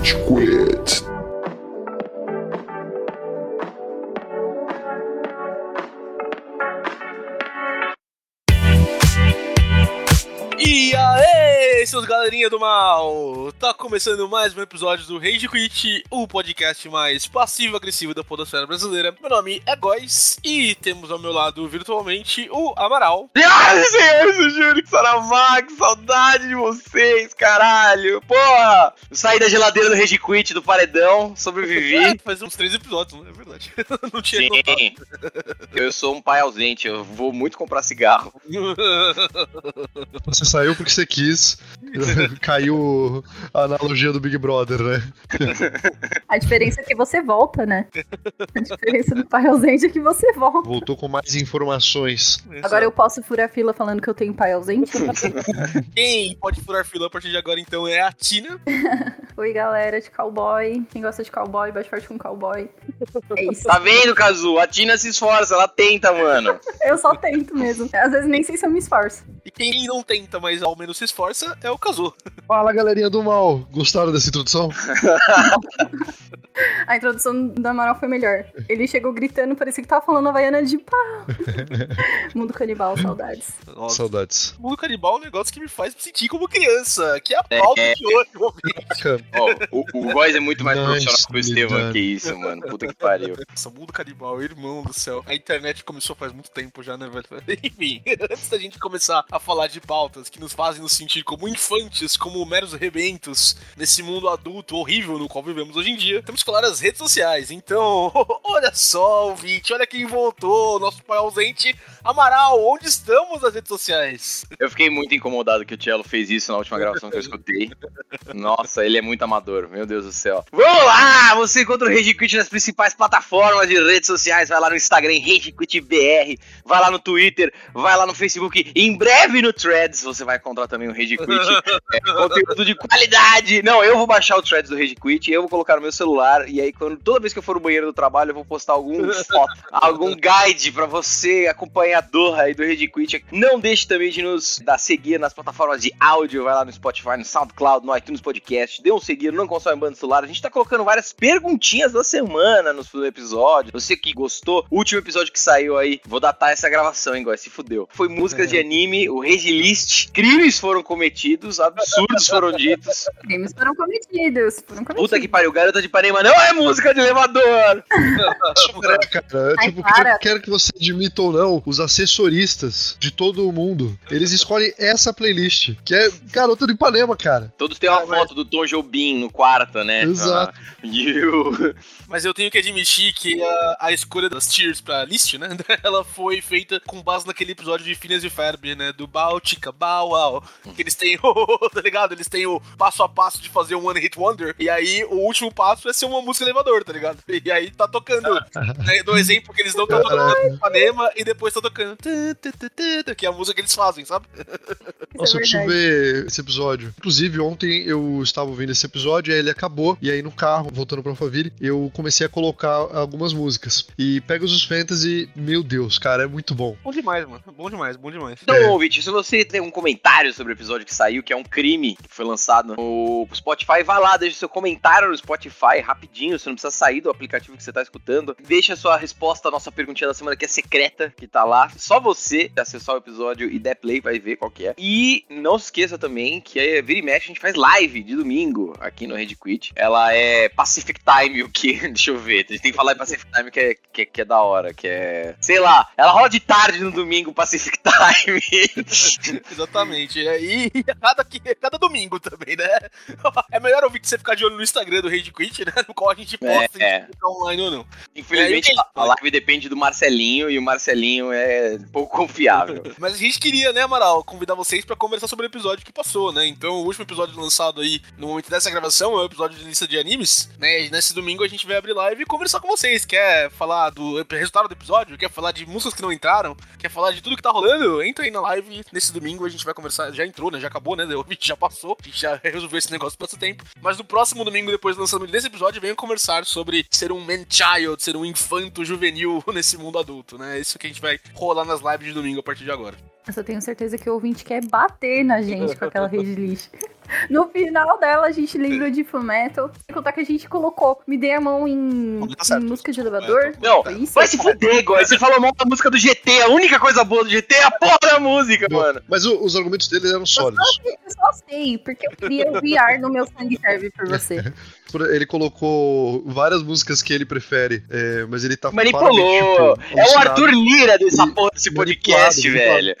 Rage Quit. E aê, seus galerinha do mal! Tá começando mais um episódio do Rage Quit, o podcast mais passivo-agressivo da podosfera brasileira. Meu nome é Góis e temos ao meu lado virtualmente o Amaral. Ai, senhores, o Júlio Saramago, saudade de vocês, caralho. Porra, eu saí da geladeira do Rage Quit, do paredão, sobrevivi. É, faz uns três episódios, não é verdade? Não tinha notado. Sim, eu sou um pai ausente, eu vou muito comprar cigarro. Você saiu porque você quis. Caiu a analogia do Big Brother, né? A diferença é que você volta, né? A diferença do pai ausente é que você volta. Voltou com mais informações. Agora eu posso furar fila falando que eu tenho pai ausente? Quem pode furar fila a partir de agora então é a Tina. Oi, galera de cowboy. Quem gosta de cowboy, bate forte com cowboy. É isso. Tá vendo, Kazu? A Tina se esforça, ela tenta, mano. Eu só tento mesmo. Às vezes nem sei se eu me esforço. E quem não tenta, mas ao menos se esforça, é o Kazu. Fala, galerinha do mal. Gostaram dessa introdução? A introdução do Amaral foi melhor. Ele chegou gritando, parecia que tava falando Havaiana de pau. Mundo canibal, saudades. Nossa, Saudades. mundo canibal é um negócio que me faz me sentir como criança, que é a pauta É. de hoje, Ó, o, o Góis é muito mais Nice, profissional que o Estevam, que isso, mano. Puta que pariu. Nossa, mundo canibal, irmão do céu. A internet começou faz muito tempo já, né, velho? Enfim, antes da gente começar a falar de pautas que nos fazem nos sentir como infantes, como meros rebentos nesse mundo adulto horrível no qual vivemos hoje em dia, temos que falar das redes sociais. Então, olha só, ouvinte, olha quem voltou, nosso pai ausente, Amaral, onde estamos nas redes sociais? Eu fiquei muito incomodado que o Cello fez isso na última gravação que eu escutei. Nossa, ele é muito amador, meu Deus do céu. Vamos lá! Você encontra o Rage Quit nas principais plataformas de redes sociais. Vai lá no Instagram, Rage Quit BR. Vai lá no Twitter, vai lá no Facebook. Em breve no Threads você vai encontrar também o Rage Quit. É, conteúdo de qualidade. Não, eu vou baixar o Threads do Rage Quit, eu vou colocar no meu celular. E aí, quando, toda vez que eu for no banheiro do trabalho, eu vou postar algum foto, algum guide pra você, acompanhador aí do Rage Quit. Não deixe também de nos dar seguir nas plataformas de áudio. Vai lá no Spotify, no SoundCloud, no iTunes Podcast. Dê um seguir, não consome banda celular. A gente tá colocando várias perguntinhas da semana nos episódios. Você que gostou, o último episódio que saiu aí, vou datar essa gravação, hein, Góis, se fudeu. Foi músicas de anime, o Rage List. Crimes foram cometidos, absurdos foram ditos. Crimes foram cometidos. Foram cometidos. Puta que pariu, Garota de Ipanema não é música de elevador. É, cara, Ai, tipo, para. quer, quer que você admita ou não, os assessoristas de todo o mundo, eles escolhem essa playlist, que é Garota do Ipanema, cara. Todos têm uma foto do Tom Jobim no quarto, né? Exato. Ah, o- Mas eu tenho que admitir que a, a escolha das tiers pra list, né? Ela foi feita com base naquele episódio de Phineas e Ferb, né? Do Baltica, Wow. Que eles têm o. tá ligado? Eles têm o passo a passo de fazer um One Hit Wonder. E aí o último passo é ser uma música elevador, tá ligado? E aí tá tocando. né, do exemplo que eles dão, tá tocando Ipanema e depois tá tocando. Que é a música que eles fazem, sabe? Nossa, é eu preciso ver esse episódio. Inclusive, ontem eu estava ouvindo esse episódio, aí ele acabou, e aí no carro, voltando pra Alphaville, eu comecei a colocar algumas músicas. E Pegasus Fantasy, meu Deus, cara, é muito bom. Bom demais, mano. Bom demais, bom demais. Então, É. ouvinte, se você tem um comentário sobre o episódio que saiu, que é um crime que foi lançado no Spotify, vai lá, deixa seu comentário no Spotify rapidinho, você não precisa sair do aplicativo que você tá escutando. Deixa sua resposta à nossa perguntinha da semana, que é secreta, que tá lá. Só você acessar o episódio e der play vai ver qual que é. E não se esqueça também que é, vira e mexe, a gente faz live de domingo aqui no Red Quit. Ela é Pacific Time, o que? Deixa eu ver. A gente tem que falar em Pacific Time que é, que, é- que é da hora, que é. Sei lá, ela rola de tarde no domingo, Pacific Time. Exatamente. E e cada, cada domingo também, né? É melhor ouvir você ficar de olho no Instagram do Rage Quit, né? No qual a gente posta É, a gente fica online ou não. Infelizmente, É, e- a live depende do Marcelinho e o Marcelinho é pouco confiável. Mas a gente queria, né, Amaral, convidar vocês pra conversar sobre o episódio que passou, né? Então, o último episódio lançado aí, no momento dessa gravação, é o episódio de lista de animes, né? E nesse domingo a gente vai abrir live e conversar com vocês. Quer falar do resultado do episódio? Quer falar de músicas que não entraram? Quer falar de tudo que tá rolando? Entra aí na live. Nesse domingo a gente vai conversar. Já entrou, né? Já acabou, né? O vídeo já passou. A gente já resolveu esse negócio passa tempo. Mas no próximo domingo, depois do lançamento desse episódio, venham conversar sobre ser um man-child, ser um infanto juvenil nesse mundo adulto, né? Isso que a gente vai rolar nas lives de domingo a partir de agora. Eu tenho certeza que o ouvinte quer bater na gente com aquela rede lixo. No final dela, a gente lembra de Fullmetal. Sem contar que a gente colocou Me Dê a Mão em, Tá em música de elevador. Não, isso? vai se fuder, Góis. Você falou mal da música do GT. A única coisa boa do GT é a porra da música, mano. Mas o- os argumentos dele eram sólidos. Eu só sei, porque eu queria o VR no meu sangue serve por você. Ele colocou várias músicas que ele prefere, é, mas ele tá Manipulou. tipo, É o. Arthur Lira dessa E- porra desse manipulado, podcast, manipulado. velho.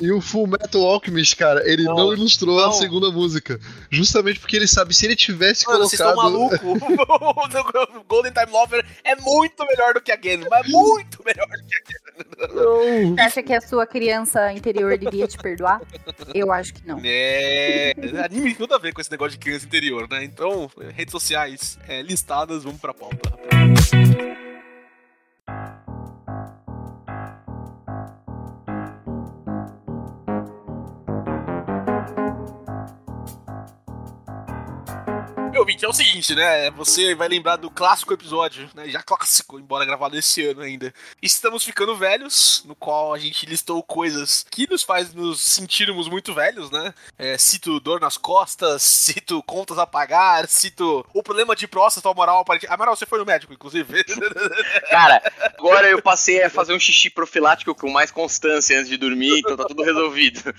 E o Full Metal Alchemist, cara, ele não, Não, ilustrou a não. segunda música. Justamente porque ele sabe, se ele tivesse Mano, vocês estão colocado. malucos. o Golden Time Lover é muito melhor do que a Game, mas muito melhor do que a Game. Não. Você acha que a sua criança interior iria te perdoar? Eu acho que não. É. Anime tem tudo a ver com esse negócio de criança interior, né? Então, redes sociais é, listadas, vamos pra pauta. Meu ouvinte, é o seguinte, né? Você vai lembrar do clássico episódio, né? Já clássico, embora gravado esse ano ainda. Estamos ficando velhos, no qual a gente listou coisas que nos faz nos sentirmos muito velhos, né? É, cito dor nas costas, cito contas a pagar, cito o problema de próstata moral. Amaral, você foi no médico, inclusive. Cara, agora eu passei a fazer um xixi profilático com mais constância antes de dormir, então tá tudo resolvido.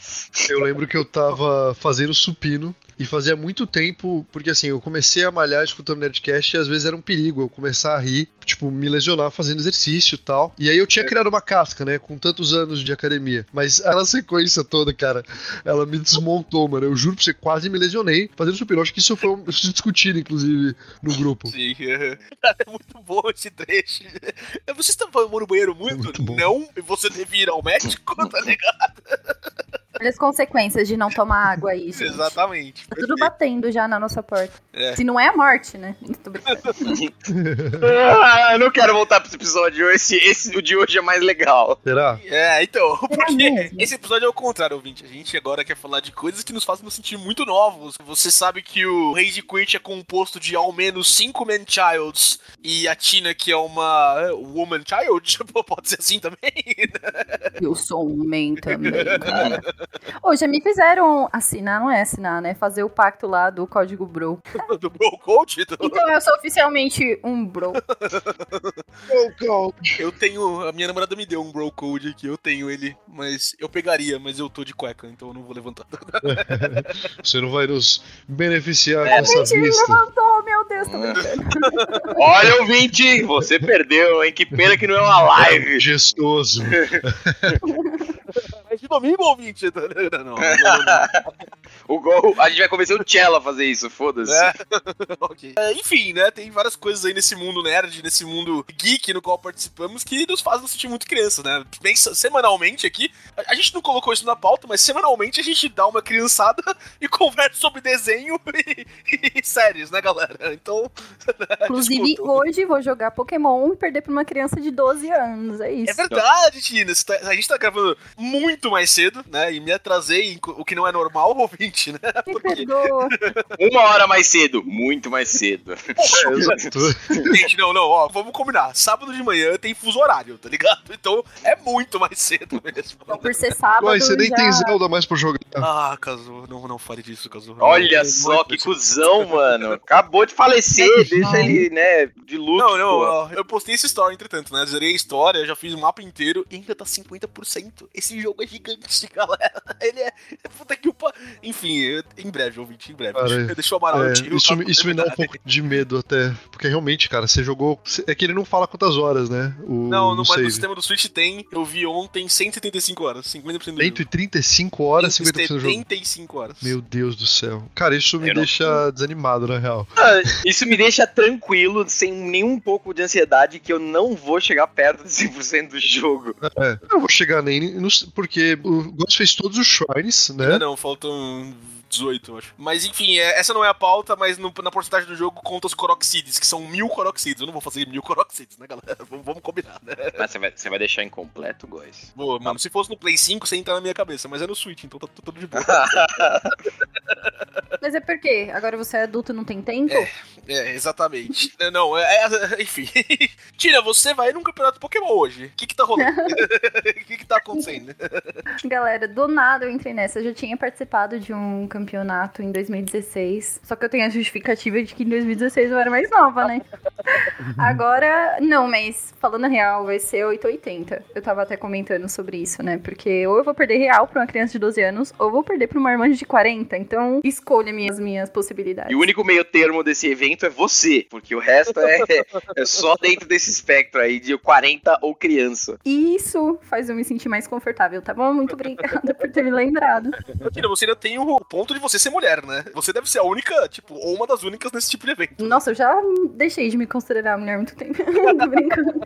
Eu lembro que eu tava fazendo supino e fazia muito tempo, porque assim, eu comecei a malhar escutando Nerdcast e às vezes era um perigo eu começar a rir, tipo, me lesionar fazendo exercício e tal. E aí eu tinha criado uma casca, né, com tantos anos de academia. Mas a sequência toda, cara, ela me desmontou, mano. Eu juro pra você, quase me lesionei fazendo supino. Acho que isso foi um, discutido, inclusive, no grupo. Sim. Cara, é muito bom esse trecho. Você está falando no banheiro muito? muito bom. não, e você deve ir ao médico, tá ligado? Olha as consequências de não tomar água aí, gente. Exatamente. Tá tudo batendo já na nossa porta. É. Se não é a morte, né? Tô. Ah, eu não quero voltar pra esse episódio. Esse, esse, o de hoje é mais legal. Será? É, então, porque mesmo? esse episódio é o contrário, ouvinte. A gente agora quer falar de coisas que nos fazem nos sentir muito novos. Você sabe que o Rage Quit é composto de ao menos cinco man-childs e a Tina, que é uma é, woman-child, pode ser assim também. Eu sou um man também. cara. Já me fizeram assinar, não é assinar, né? Fazer o pacto lá do código bro. Do Bro Code. do- Então eu sou oficialmente um bro. Eu tenho. A minha namorada me deu um Bro Code aqui, eu tenho ele, mas eu pegaria, mas eu tô de cueca, então eu não vou levantar. Você não vai nos beneficiar É, com essa Gente, ele vista. levantou, meu Deus, tô brincando. Olha, ouvinte, você perdeu, hein? Que pena que não é uma live. Majestoso. De domingo, ouvinte. Não, não, não, não. O gol, a gente vai convencer o Cello a fazer isso, foda-se. É. Ok. É, enfim, né? Tem várias coisas aí nesse mundo nerd, nesse mundo geek no qual participamos que nos fazem nos sentir muito crianças, né? Bem, semanalmente aqui, a, a gente não colocou isso na pauta, mas semanalmente a gente dá uma criançada e conversa sobre desenho e, e séries, né, galera? Então. Inclusive, desculpa. hoje vou jogar Pokémon e perder pra uma criança de 12 anos. É isso. É verdade, Tina. Tá- a gente tá gravando muito mais cedo, né? E me atrasei, o que não é normal, ouvinte, né? Perdoa. Uma hora mais cedo, muito mais cedo. Gente, não, não, ó, vamos combinar. Sábado de manhã tem fuso horário, tá ligado? Então é muito mais cedo mesmo. Então, por ser sábado. Ué, você nem já... tem Zelda mais pra jogar. Ah, Cazu, não, não fale disso, Cazu. Olha Não, só que cuzão, mano. Acabou de falecer, deixa ele, né, de luto. Não, não, pô. ó, eu postei essa história, entretanto, né? Zerei a história, já fiz o mapa inteiro e ainda tá 50%. Esse jogo é gigante, galera. Ele é. Puta que o. Enfim, em breve, ouvinte, em breve. Cara, Deixa eu amarar É, o tiro. isso, pra me- isso me dá um pouco de medo até. Porque realmente, cara, você jogou. É que ele não fala quantas horas, né? O, Não, o no, mas no save. sistema do Switch tem, eu vi ontem 175 horas, 50% do jogo. 135 horas, 50% do jogo. 75 horas. Meu Deus do céu. Cara, isso me Eu não- deixa desanimado, na real. Ah, Isso me deixa tranquilo, sem nenhum pouco de ansiedade, que eu não vou chegar perto de 100% do jogo. É, eu não vou chegar nem. nos- porque o Ghost fez todos os shrines, né? não, faltam 18, eu acho. Mas enfim, é- essa não é a pauta, mas no- na porcentagem do jogo conta os Coroxides, que são mil Coroxides. Eu não vou fazer mil Coroxides, né, galera? Vamos, vamos combinar, né? Mas você vai, você vai deixar incompleto, Góis? Boa, mano, se fosse no Play 5, você entra na minha cabeça, mas é no Switch, então tá, tá tudo de boa. Mas é porque agora você é adulto e não tem tempo? É, exatamente. É, Não, é, é- enfim. Tira, você vai num campeonato Pokémon hoje. O que que tá rolando? O que que tá acontecendo? Galera, do nada eu entrei nessa. Eu já tinha participado de um campeonato em 2016. Só que eu tenho a justificativa de que em 2016 eu era mais nova, né? Agora, não, mas falando real, vai ser 880. Eu tava até comentando sobre isso, né? Porque ou eu vou perder real pra uma criança de 12 anos, ou vou perder pra uma irmã de 40. Então, escolha minhas, minhas possibilidades. E o único meio termo desse evento é você, porque o resto é, é só dentro desse espectro aí de 40 ou criança. E isso faz eu me sentir mais confortável, tá bom? Muito obrigada por ter me lembrado. Tira, você ainda tem o ponto de você ser mulher, né? Você deve ser a única, tipo, ou uma das únicas nesse tipo de evento. Nossa, eu já deixei de me considerar mulher há muito tempo. Brincando.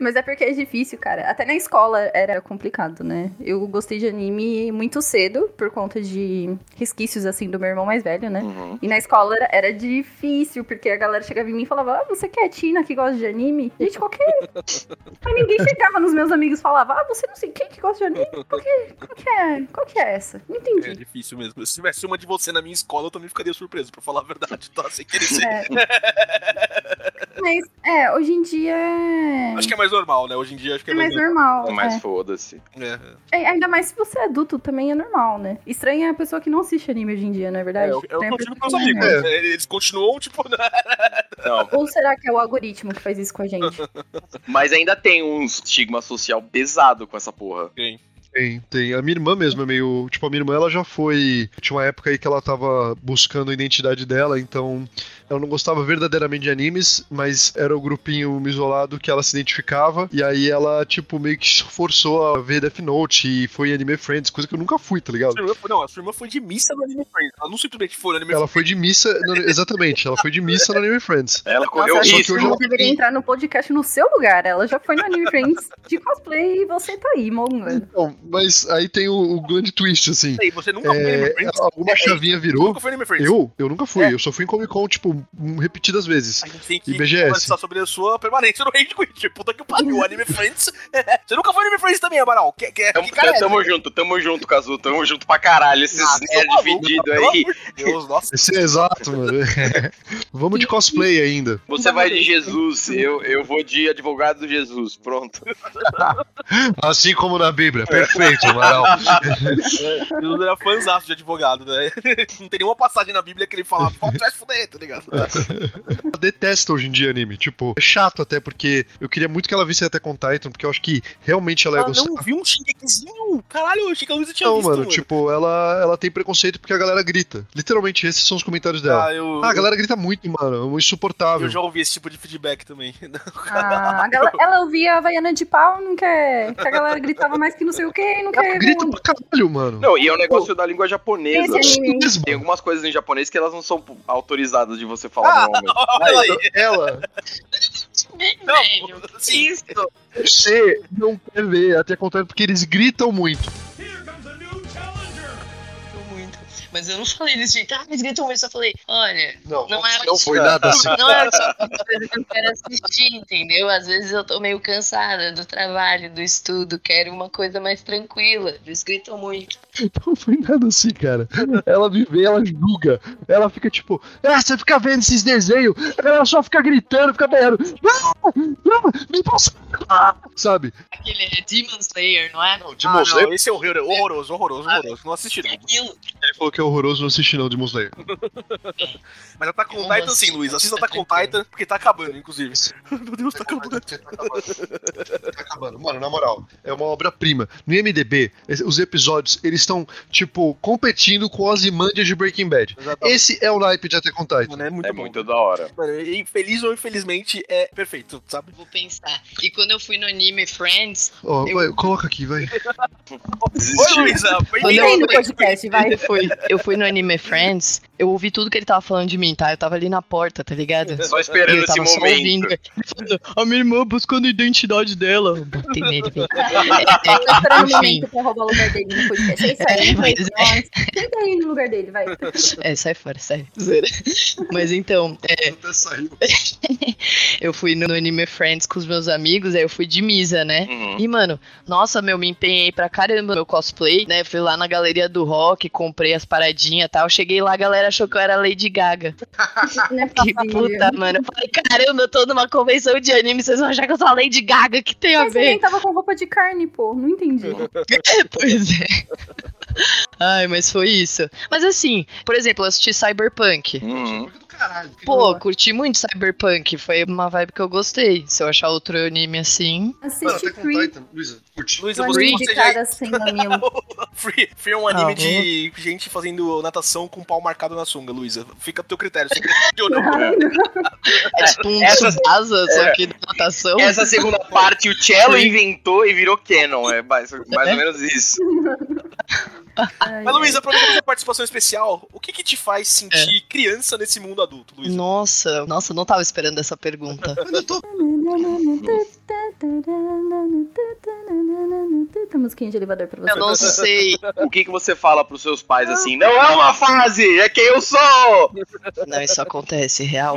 Mas é porque é difícil, cara. Até na escola era complicado, né? Eu gostei de anime muito cedo, por conta de resquícios, assim, do meu irmão mais velho, né? Uhum. E na escola era, difícil, porque a galera chegava em mim e falava: Ah, você que é Tina que gosta de anime? Gente, qualquer. Mas ninguém chegava nos meus amigos e falava: Ah, você não sei quem que gosta de anime? Qual que, qual que é? Qual que é essa? Não É entendi. difícil mesmo. Se tivesse uma de você na minha escola, eu também ficaria surpreso, pra falar a verdade, tá? Sem querer ser. É. Mas, é, hoje em dia é. Acho que é mais normal, né? Hoje em dia acho que é, é mais normal. Mas é. foda-se. É, É, ainda mais se você é adulto, também é normal, né? Estranha é a pessoa que não assiste anime hoje em dia, não é é, verdade? eu, eu a continuo com meus não amigos. é. né? Eles continuam, tipo? Não, Ou será que é o algoritmo que faz isso com a gente? mas ainda tem um estigma social pesado com essa porra. Tem, tem. A minha irmã mesmo é meio. Tipo, a minha irmã ela já foi. Tinha uma época aí que ela tava buscando a identidade dela, então ela não gostava verdadeiramente de animes, mas era o grupinho isolado que ela se identificava. E aí ela, tipo, meio que forçou a ver Death Note e foi em Anime Friends, coisa que eu nunca fui, tá ligado? Sua irmã foi- Não, a sua irmã foi de missa no Anime Friends. Ela não simplesmente foi no Anime Ela foi de missa. no- exatamente, ela foi de missa no Anime Friends. Ela correu Nossa, só que risco. hoje ela deveria entrar no podcast no seu lugar. Ela já foi no Anime Friends de cosplay e você tá aí, monga. Então, mas aí tem o, o grande twist, assim. Friends. Você nunca foi no Anime É, Friends? alguma É, chavinha virou. nunca foi no Anime Friends? Eu? Eu nunca fui. É. Eu só fui em Comic Con, tipo, repetidas vezes. A gente tem que E BGS? conversar sobre a sua permanência no Rage Quit. Puta que pariu, Anime Friends. Você nunca foi Anime Friends também, Amaral? Que, que, Tamo, que cara é tamo junto, tamo junto, Kazu. Tamo junto pra caralho. Esses Ah, nerds fedidos pelo aí. Deus, nossa. Esse é exato, mano. Vamos de cosplay ainda. Você vai de Jesus, eu, eu vou de advogado do Jesus. Pronto. Assim como na Bíblia. Perfeito, Amaral. Jesus era fãzaço de advogado, né? Não tem nenhuma passagem na Bíblia que ele fala, pode fuder, tá ligado? Eu detesto hoje em dia anime. Tipo, é chato até, porque eu queria muito que ela visse até com Titan, porque eu acho que realmente ela ia Ah, gostar. não, viu um Shingekzinho? Caralho, eu achei que a Luísa tinha Não, visto, mano, tipo, ela, ela tem preconceito porque a galera grita. Literalmente, esses são os comentários dela. Ah, eu, Ah, a galera grita muito, mano. É insuportável. eu já ouvi esse tipo de feedback também. Ah, a galera, ela ouvia a Havaiana de pau, não quer. Que a galera gritava mais que não sei o que, não Ela quer. grita pra caralho, mano. Não, e é um negócio da língua japonesa. Tem algumas coisas em japonês que elas não são autorizadas de você falar normalmente. Olha aí. Ela, Não. Isso! você não quer ver até contrário, porque eles gritam muito. Mas eu não falei desse jeito, ah, eles gritam muito, eu só falei, olha, Não, Não era não foi nada assim. não é só que eu quero assistir, entendeu? Às vezes eu tô meio cansada do trabalho, do estudo, quero uma coisa mais tranquila. Eles gritam muito. Não foi nada assim, cara. Ela me vê, ela julga. Ela fica tipo, ah, você fica vendo esses desenhos, a galera só fica gritando, fica berrando. Não, não, me passa. Sabe? Aquele é Demon Slayer, não é? Não, Ah, Demon Slayer. não, esse é horroroso, horroroso, horroroso, horroroso. Não assisti não. É aquilo. Falou que é horroroso, não assisti não, Demon Slayer. Mas Attack on Como Titan sim, assim? Luiz. Assista Tá on. Titan, porque tá acabando, inclusive. Meu Deus, tá acabando. Tá acabando. Mano, na moral, é uma obra-prima. No IMDB, os episódios, eles estão, tipo, competindo com as Imandias de Breaking Bad. Exatamente. Esse é o naipe de Attack on Titan. Mano, é muito É bom. muito da hora. Mano, infeliz ou infelizmente é perfeito, sabe? Vou pensar. E quando eu fui no anime Friends, Ó, Eu- vai, coloca aqui, vai. Oi, Luísa. Vem no podcast, vai. Eu fui, no Anime Friends, eu ouvi tudo que ele tava falando de mim, tá? Eu tava ali na porta, tá ligado? Só esperando eu esse tava só momento. ouvindo. Falando, a minha irmã buscando a identidade dela. Eu botei nele, velho. Tô esperando o Enfim. momento pra roubar o lugar dele no podcast. É isso aí, É, mas no lugar dele, vai. É, sai fora, sai. Mas então, é, eu fui no Anime Friends com os meus amigos, aí eu fui de Misa, né? Uhum. E, mano, nossa, meu, me empenhei pra caramba no meu cosplay, né? Fui lá na galeria do rock, comprei as paradinhas e tal. Cheguei lá, a galera achou que eu era Lady Gaga. É Que puta, mano. Eu falei, caramba, eu tô numa convenção de anime, vocês vão achar que eu sou a Lady Gaga, que tem a Mas ver? tava com roupa de carne, pô. Não entendi. pois é. Ai, mas foi isso. Mas assim, por exemplo, eu assisti Cyberpunk. Uhum. Caralho. Pô, curti muito Cyberpunk. Foi uma vibe que eu gostei. Se eu achar outro anime assim. Assiste com Free. Luísa, curti. Luísa, O você, mamilo. Free, Free é um anime Ah, de gente fazendo natação com pau marcado na sunga, Luísa. Fica a teu critério. Você curte ou não? É tipo um Essa- Tsubasa, só que de natação. Essa segunda parte o Cello inventou e virou canon. É mais, mais ou menos isso. Ai, Mas, Luísa, aproveitando essa participação especial, o que que te faz sentir É. criança nesse mundo adulto, Luísa? Nossa, nossa, eu não tava esperando essa pergunta. Eu tô Tem musiquinha de elevador pra você. Eu não sei. O que, que você fala pros seus pais assim? Não é uma fase, é quem eu sou! Não, isso acontece, real.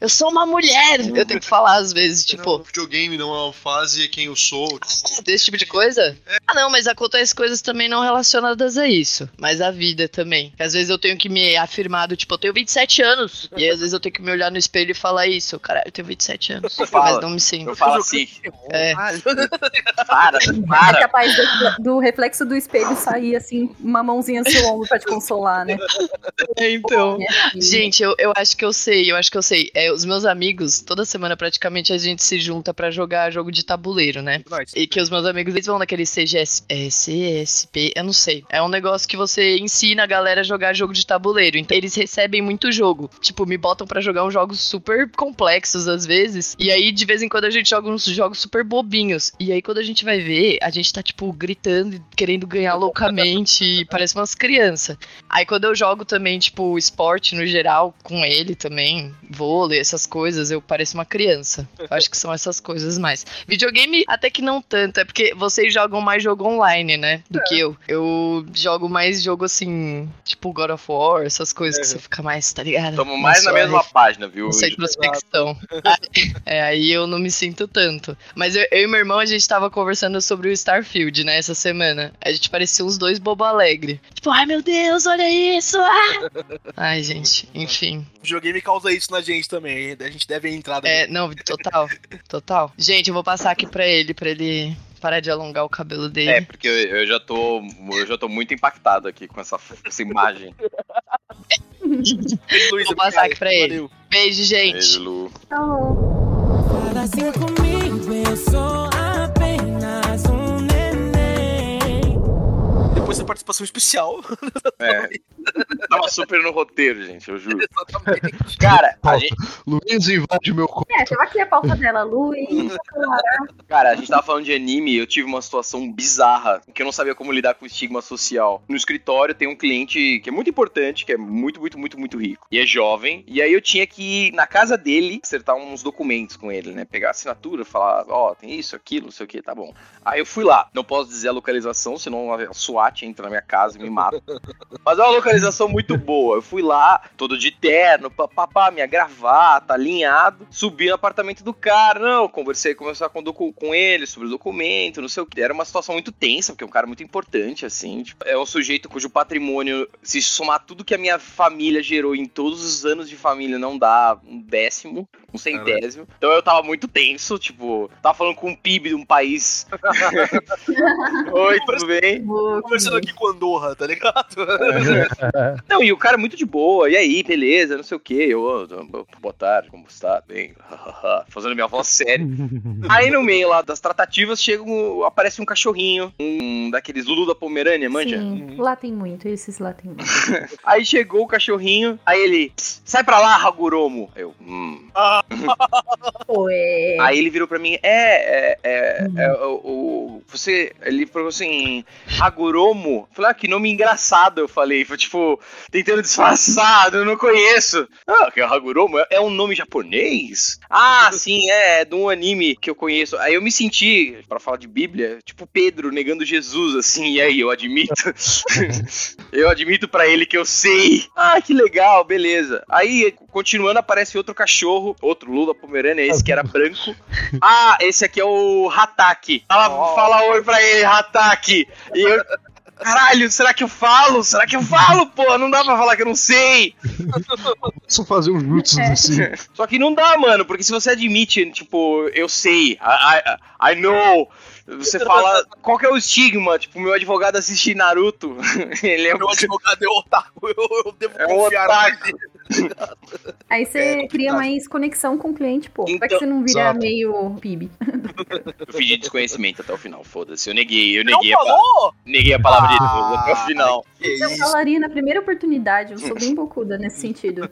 Eu sou uma mulher! Eu tenho que falar às vezes, Não, tipo, videogame não é uma fase, é quem eu sou. desse tipo de coisa? Ah, não, mas acontece coisas também não relacionadas a isso. Mas a vida também. Às vezes eu tenho que me afirmar do tipo, eu tenho 27 anos. E aí, às vezes eu tenho que me olhar no espelho e falar isso. Caralho, eu tenho 27 anos. Fala. Mas não me sinto. Eu falo assim, É. para, É para. capaz do, do reflexo do espelho sair assim, uma mãozinha no seu ombro pra te consolar, né? Então. É, Gente, eu, eu acho que eu sei, eu acho que eu sei. É, os meus amigos, toda semana praticamente a gente se junta pra jogar jogo de tabuleiro, né? Nice. E que os meus amigos, eles vão naquele CGS, é, CSP, eu não sei. É um negócio que você ensina a galera a jogar jogo de tabuleiro. Então eles recebem muito jogo. Tipo, me botam pra jogar uns jogos super complexos às vezes. E aí, de vez em quando, a gente joga uns jogos super bobinhos. E aí, quando a gente vai ver, a gente tá, tipo, gritando e querendo ganhar loucamente. e parece umas crianças. Aí, quando eu jogo também, tipo, esporte no geral, com ele também, vôlei, essas coisas, eu pareço uma criança. Eu acho que são essas coisas mais. Videogame, até que não tanto, é porque vocês jogam mais jogo online, né? Do que eu. Eu jogo mais jogo assim, tipo God of War, essas coisas que você fica mais, tá ligado? Tamo mais na mesma página, viu? Essa introspecção. é, aí eu não me sinto tanto. Mas eu, eu e meu irmão, a gente tava conversando sobre o Starfield, né, essa semana. A gente parecia uns dois bobo alegre. Tipo, ai meu Deus, olha isso! Ah! Ai, gente, enfim. O videogame causa isso na gente também. A gente deve entrar. É, não, total, total. Gente, eu vou passar aqui pra ele, pra ele parar de alongar o cabelo dele. É, porque eu, já tô. Eu já tô muito impactado aqui com essa, essa imagem. Vou passar aqui pra ele. Valeu. Beijo, gente. Beijo, Lu. Cada cinco mil Depois da participação especial. É. Tava super no roteiro, gente, eu juro. Exatamente. Cara, a gente, Luiz invade meu corpo. É, tava aqui a pauta dela, Lu, e cara, a gente tava falando de anime e eu tive uma situação bizarra, que eu não sabia como lidar com o estigma social. No escritório tem um cliente que é muito importante, que é muito, muito, muito, muito rico. E é jovem. E aí eu tinha que ir na casa dele, acertar uns documentos com ele, né? Pegar a assinatura, falar, ó, tem isso, aquilo, não sei o que, tá bom. Aí eu fui lá. Não posso dizer a localização, senão a SWAT entra na minha casa e me mata. Mas é uma localização muito boa. Eu fui lá, todo de terno, papapá, minha gravata, alinhado. Subi no apartamento do cara. Não, conversei, conversar com, com ele sobre o documento, não sei o que. Era uma situação muito tensa, porque é um cara muito importante, assim. Tipo, é um sujeito cujo patrimônio, se somar tudo que a minha família gerou em todos os anos de família, não dá um décimo, um centésimo. Então eu tava muito tenso, tipo, tava falando com um PIB de um país. Oi, tudo bem? Conversando aqui com Andorra, tá ligado? Não, e o cara é muito de boa, e aí, beleza, não sei o que. Eu, "Ô, boa tarde, como está? Bem, fazendo minha voz séria. aí no meio lá das tratativas, chega um, aparece um cachorrinho, um daqueles Lulu da Pomerânia, manja? Sim, lá tem muito, esses lá tem muito. Aí chegou o cachorrinho, aí ele, "Pss, sai pra lá, Haguromo. Eu, hum. Aí ele virou pra mim, é, é, é, é, o, o- você, ele falou assim, Haguromo? Eu falei, ah, que nome engraçado, eu falei, foi tipo, tentando disfarçar, eu não conheço. Ah, que é Haguromo? É, é um nome japonês? Ah, sim, é, é de um anime que eu conheço. Aí eu me senti, pra falar de Bíblia, tipo Pedro negando Jesus, assim, e aí, eu admito. eu admito pra ele que eu sei. Ah, que legal, beleza. Aí, continuando, aparece outro cachorro, outro Lula Pomerânia, esse que era branco. Ah, esse aqui é o Hataki. Fala, fala oi pra ele, Hataki. E eu. Caralho, será que eu falo? Será que eu falo, pô? Não dá pra falar que eu não sei. Só fazer um jutsu assim. Só que não dá, mano, porque se você admite, tipo, eu sei, I, I, I know, Você fala, qual que é o estigma? Tipo, meu advogado assiste Naruto. Ele é Meu advogado é otaku, eu, eu devo É confiar otaku. nele. Aí você É cria mais conexão com o cliente, pô. Vai que Então, você não vira exato. meio PIB. Eu fingi desconhecimento até o final, foda-se. Eu neguei, eu Não neguei, a, pa- falou? neguei a palavra de Deus até o final. Que Eu isso? falaria na primeira oportunidade, eu sou bem bocuda nesse sentido.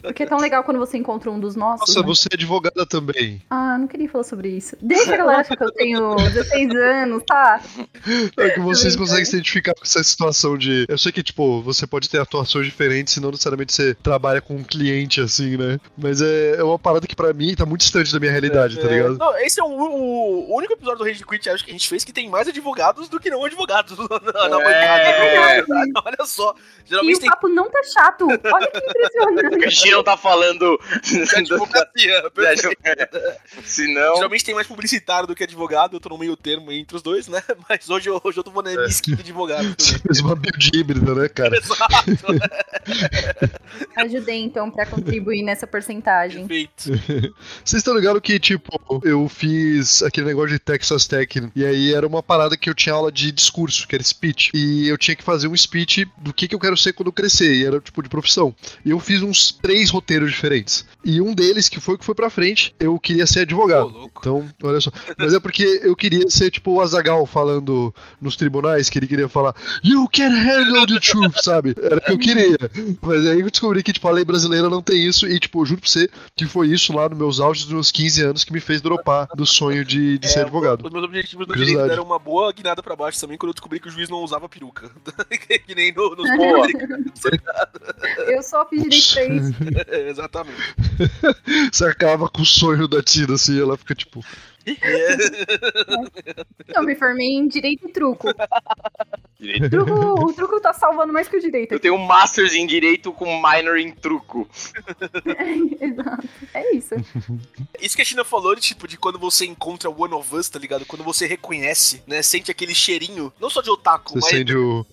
Porque é tão legal quando você encontra um dos nossos. Nossa, né? você é advogada também. Ah, não queria falar sobre isso. Deixa a galera achar que eu tenho 16 anos, tá? É que vocês conseguem se identificar com essa situação de. Eu sei que, tipo, você pode ter atuações diferentes, senão necessariamente você trabalha com um cliente, assim, né? Mas é, é uma parada que pra mim tá muito distante da minha realidade, tá É, ligado? não, esse é o, o- o único episódio do Rage Quit acho que a gente fez que tem mais advogados do que não advogados na, na É. bancada. Olha só. E Geralmente o tem papo não tá chato. Olha que impressionante. gente não tá falando. de advocacia. perfeito. Senão. Geralmente tem mais publicitário do que advogado, eu tô no meio termo entre os dois, né? Mas hoje, eu- hoje eu tô É. na esquina de advogado. Você fez uma build híbrida, né, cara? Exato, Ajudei, então, pra contribuir nessa porcentagem. perfeito. Vocês estão ligados que, tipo, eu fiz aquele negócio de Texas Tech, e aí era uma parada que eu tinha aula de discurso, que era speech. E eu tinha que fazer um speech do que, que eu quero ser quando eu crescer, e era tipo de profissão. E eu fiz uns três roteiros diferentes. E um deles, que foi o que foi pra frente, eu queria ser advogado. louco. Então, olha só. Mas é porque eu queria ser tipo o Azagal falando nos tribunais, que ele queria falar You can handle the truth, sabe? Era o que eu queria. Mas aí eu descobri que, tipo, lei brasileira não tem isso, e, tipo, eu juro pra você que foi isso lá nos meus auges dos meus 15 anos que me fez dropar do sonho de, de ser É, advogado. Os meus objetivos do direito deram uma boa guinada pra baixo também quando eu descobri que o juiz não usava peruca. que nem no, nos. Eu só fiz direito pra isso. É, Exatamente. Você acaba com o sonho da Tina, assim, ela fica tipo. É, Eu me formei em direito e truco. Direito. truco o truco tá salvando mais que o direito. Eu tenho um Masters em Direito com minor em truco. Exato. É isso. Isso que a China falou, de, tipo, de quando você encontra o One of Us, tá ligado? Quando você reconhece, né? Sente aquele cheirinho, não só de otaku, Você mas. sente o,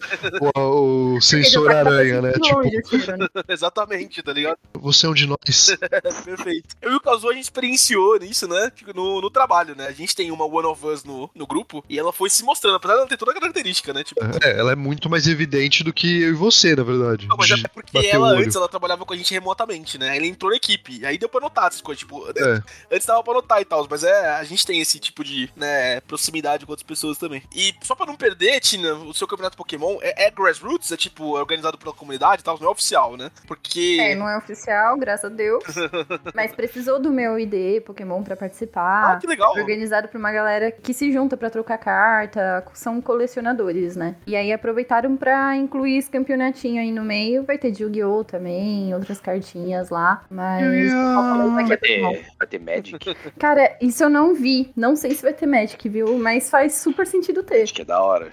o, o sensor aranha, né? Tipo, Longe, o cheiro, né? Exatamente, tá ligado? você é um de nós. Perfeito. Eu e o Kazu, a gente experienciou nisso, né? Tipo, No, no trabalho, né? A gente tem uma One of Us no, no grupo e ela foi se mostrando, apesar dela ter toda a característica, né? Tipo, É, ela é muito mais evidente do que eu e você, na verdade. Não, mas é De porque ela antes ela trabalhava com a gente remotamente, né? Ela entrou na equipe. Aí deu pra notar essas coisas. Tipo, É. antes dava pra notar e tal. Mas é, a gente tem esse tipo de né, proximidade com outras pessoas também. E só pra não perder, Tina, o seu campeonato Pokémon é, é grassroots, é tipo, é organizado pela comunidade e tal, não é oficial, né? Porque. É, não é oficial, graças a Deus. Mas precisou do meu ID Pokémon pra Ah, participar. que legal. Foi organizado por uma galera que se junta pra trocar carta, são colecionadores, né? E aí aproveitaram pra incluir esse campeonatinho aí no meio. Vai ter de Yu-Gi-Oh! também, outras cartinhas lá. Mas. Vai Pokémon. ter, vai ter Magic? Cara, isso eu não vi. Não sei se vai ter Magic, viu? Mas faz super sentido ter. Acho que é da hora.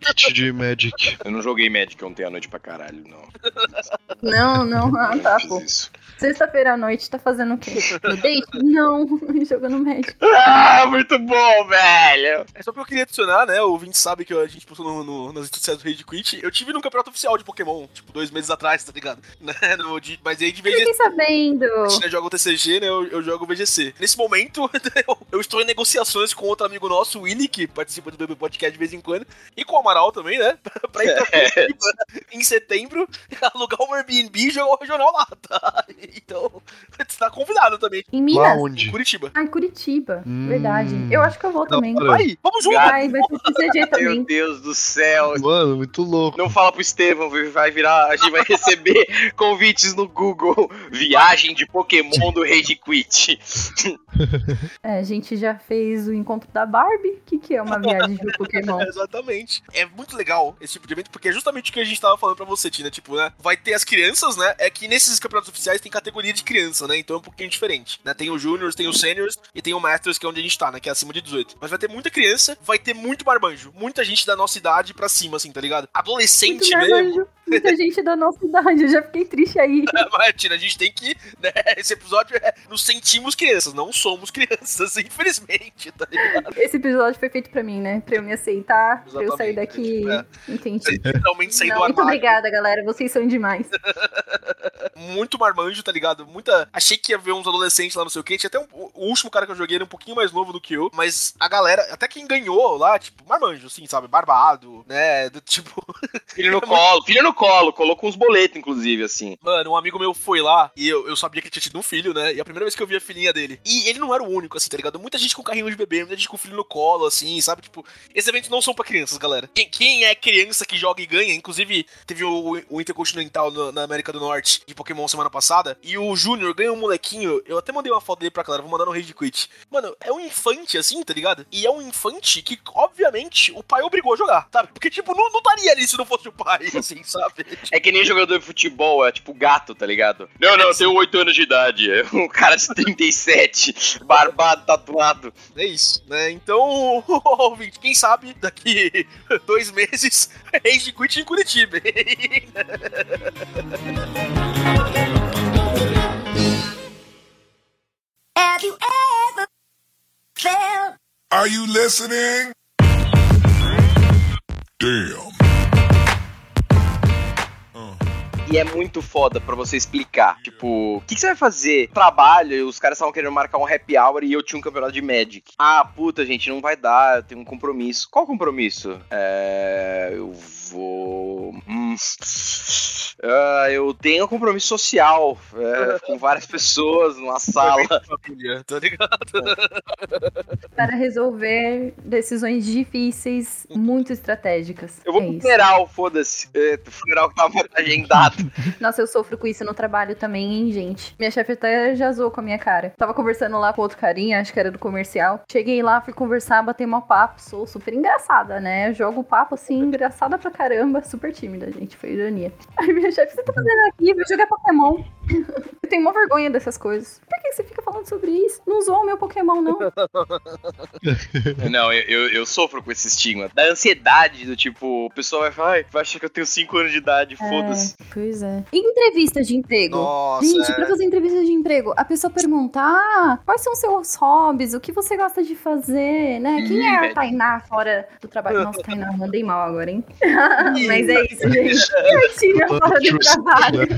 Kit de Magic. Eu não joguei Magic ontem à noite pra caralho, não. Não, não, ah, tá, pô. isso. Sexta-feira à noite tá fazendo o quê? No date? Não, jogando Magic. Ah, muito bom, velho! É só porque eu queria adicionar, né? O ouvinte sabe que a gente postou no, no- nas redes sociais do Rage Quit. Eu tive num campeonato oficial de Pokémon, tipo, dois meses atrás, tá ligado? Né? No, de- mas aí de vez Fiquei sabendo. A China joga o TCG, né? Eu, eu jogo o VGC. Nesse momento, eu, eu estou em negociações com outro amigo nosso, o Willy, que participa do BB Podcast de vez em quando, e com o Amaral também, né? pra ir pra Curitiba em setembro, alugar um Airbnb e jogar o regional lá, tá? Então, você tá convidado também, Em Minas? em? Curitiba. Ai, Curitiba. Hum. Verdade. Eu acho que eu vou Da também. Vai, vamos junto! Vai ter CCG Meu também. Deus do céu. Mano, muito louco. Não fala pro Estevão, vai virar. A gente vai receber convites no Google. Viagem de Pokémon do Rage Quit. É, a gente já fez o encontro da Barbie. O que, que é uma viagem de Pokémon? Exatamente. É muito legal esse tipo de evento, porque é justamente o que a gente tava falando pra você, Tina. Tipo, né? Vai ter as crianças, né? É que nesses campeonatos oficiais tem categoria de criança, né? Então é um pouquinho diferente. Né? Tem o Juniors, tem o Seniors e tem o Masters, que é onde a gente tá, né? Que é acima de 18. Mas vai ter muita criança, vai ter muito marmanjo. Muita gente da nossa idade pra cima, assim, tá ligado? Adolescente mesmo. Muita gente da nossa idade, eu já fiquei triste aí. Mas, Tina, a gente tem que. Né, esse episódio é. Nos sentimos crianças, não somos crianças, infelizmente, tá ligado? Esse episódio foi feito pra mim, né? Pra eu me aceitar, pra eu sair Exatamente, daqui. é. Entendi. Literalmente sair Não, do muito obrigada, galera. Vocês são demais. muito marmanjo, tá ligado? Muita. Achei que ia ver uns adolescentes lá, não sei o quê. Tinha até um... o último cara que eu joguei era um pouquinho mais novo do que eu. Mas a galera, até quem ganhou lá, tipo, marmanjo, assim, sabe? Barbado, né? Do tipo. Filho no colo, filho no colo, colocou uns boletos, inclusive, assim. Mano, um amigo meu foi lá e eu, eu sabia que ele tinha tido um filho, né? E a primeira vez que eu vi a filhinha dele. E ele não era o único, assim, tá ligado? Muita gente com carrinho de bebê, muita gente com filho no colo, assim, sabe? Tipo, esses eventos não são pra crianças, galera. Quem, quem é criança que joga e ganha, inclusive teve o, o Intercontinental na América do Norte de Pokémon semana passada, e o Júnior ganhou um molequinho. Eu até mandei uma foto dele pra galera, vou mandar no Rage Quit. Mano, é um infante, assim, tá ligado? E é um infante que, obviamente, o pai obrigou a jogar, sabe? Porque, tipo, não, não estaria ali se não fosse o pai, assim, sabe? É que nem jogador de futebol, é tipo gato, tá ligado? Não, não, eu tenho 8 anos de idade. É um cara de 37, barbado, tatuado. É isso, né? Então, ouvinte, quem sabe daqui dois meses, Rage Quit em Curitiba. Have you ever felt Are you listening? Damn. E é muito foda pra você explicar. Tipo, o que, que você vai fazer? Trabalho, e os caras estavam querendo marcar um happy hour e eu tinha um campeonato de Magic. Ah, puta, gente, não vai dar, eu tenho um compromisso. Qual compromisso? É. Eu vou. Hum. Ah, eu tenho um compromisso social é, com várias pessoas numa sala. Família, tá ligado? Para resolver decisões difíceis, muito estratégicas. Eu vou é pro funeral, foda-se. É, o funeral que tava agendado. Nossa, eu sofro com isso no trabalho também, hein, gente. Minha chefe até já zoou com a minha cara. Tava conversando lá com outro carinha, acho que era do comercial. Cheguei lá, fui conversar, bater uma papo. Sou super engraçada, né? Jogo papo assim, engraçada pra caramba. Super tímida, gente. Foi ironia. Aí minha chefe, você tá fazendo aqui? Vai jogar Pokémon. eu tenho uma vergonha dessas coisas. Por que você fica falando sobre isso? Não zoa o meu Pokémon, não. Não, eu, eu, eu sofro com esse estigma. Da ansiedade, do tipo, o pessoal vai falar, ai, vai achar que eu tenho 5 anos de idade, foda-se. É, pois é. E entrevista de emprego? Nossa, Gente, é. pra fazer entrevista de emprego, a pessoa pergunta: ah, quais são seus hobbies? O que você gosta de fazer, né? Quem Ih, é a velho. Tainá fora do trabalho? Nossa, Tainá, mandei mal agora, hein? Mas é isso, gente. Quem é a Tina fora do trabalho?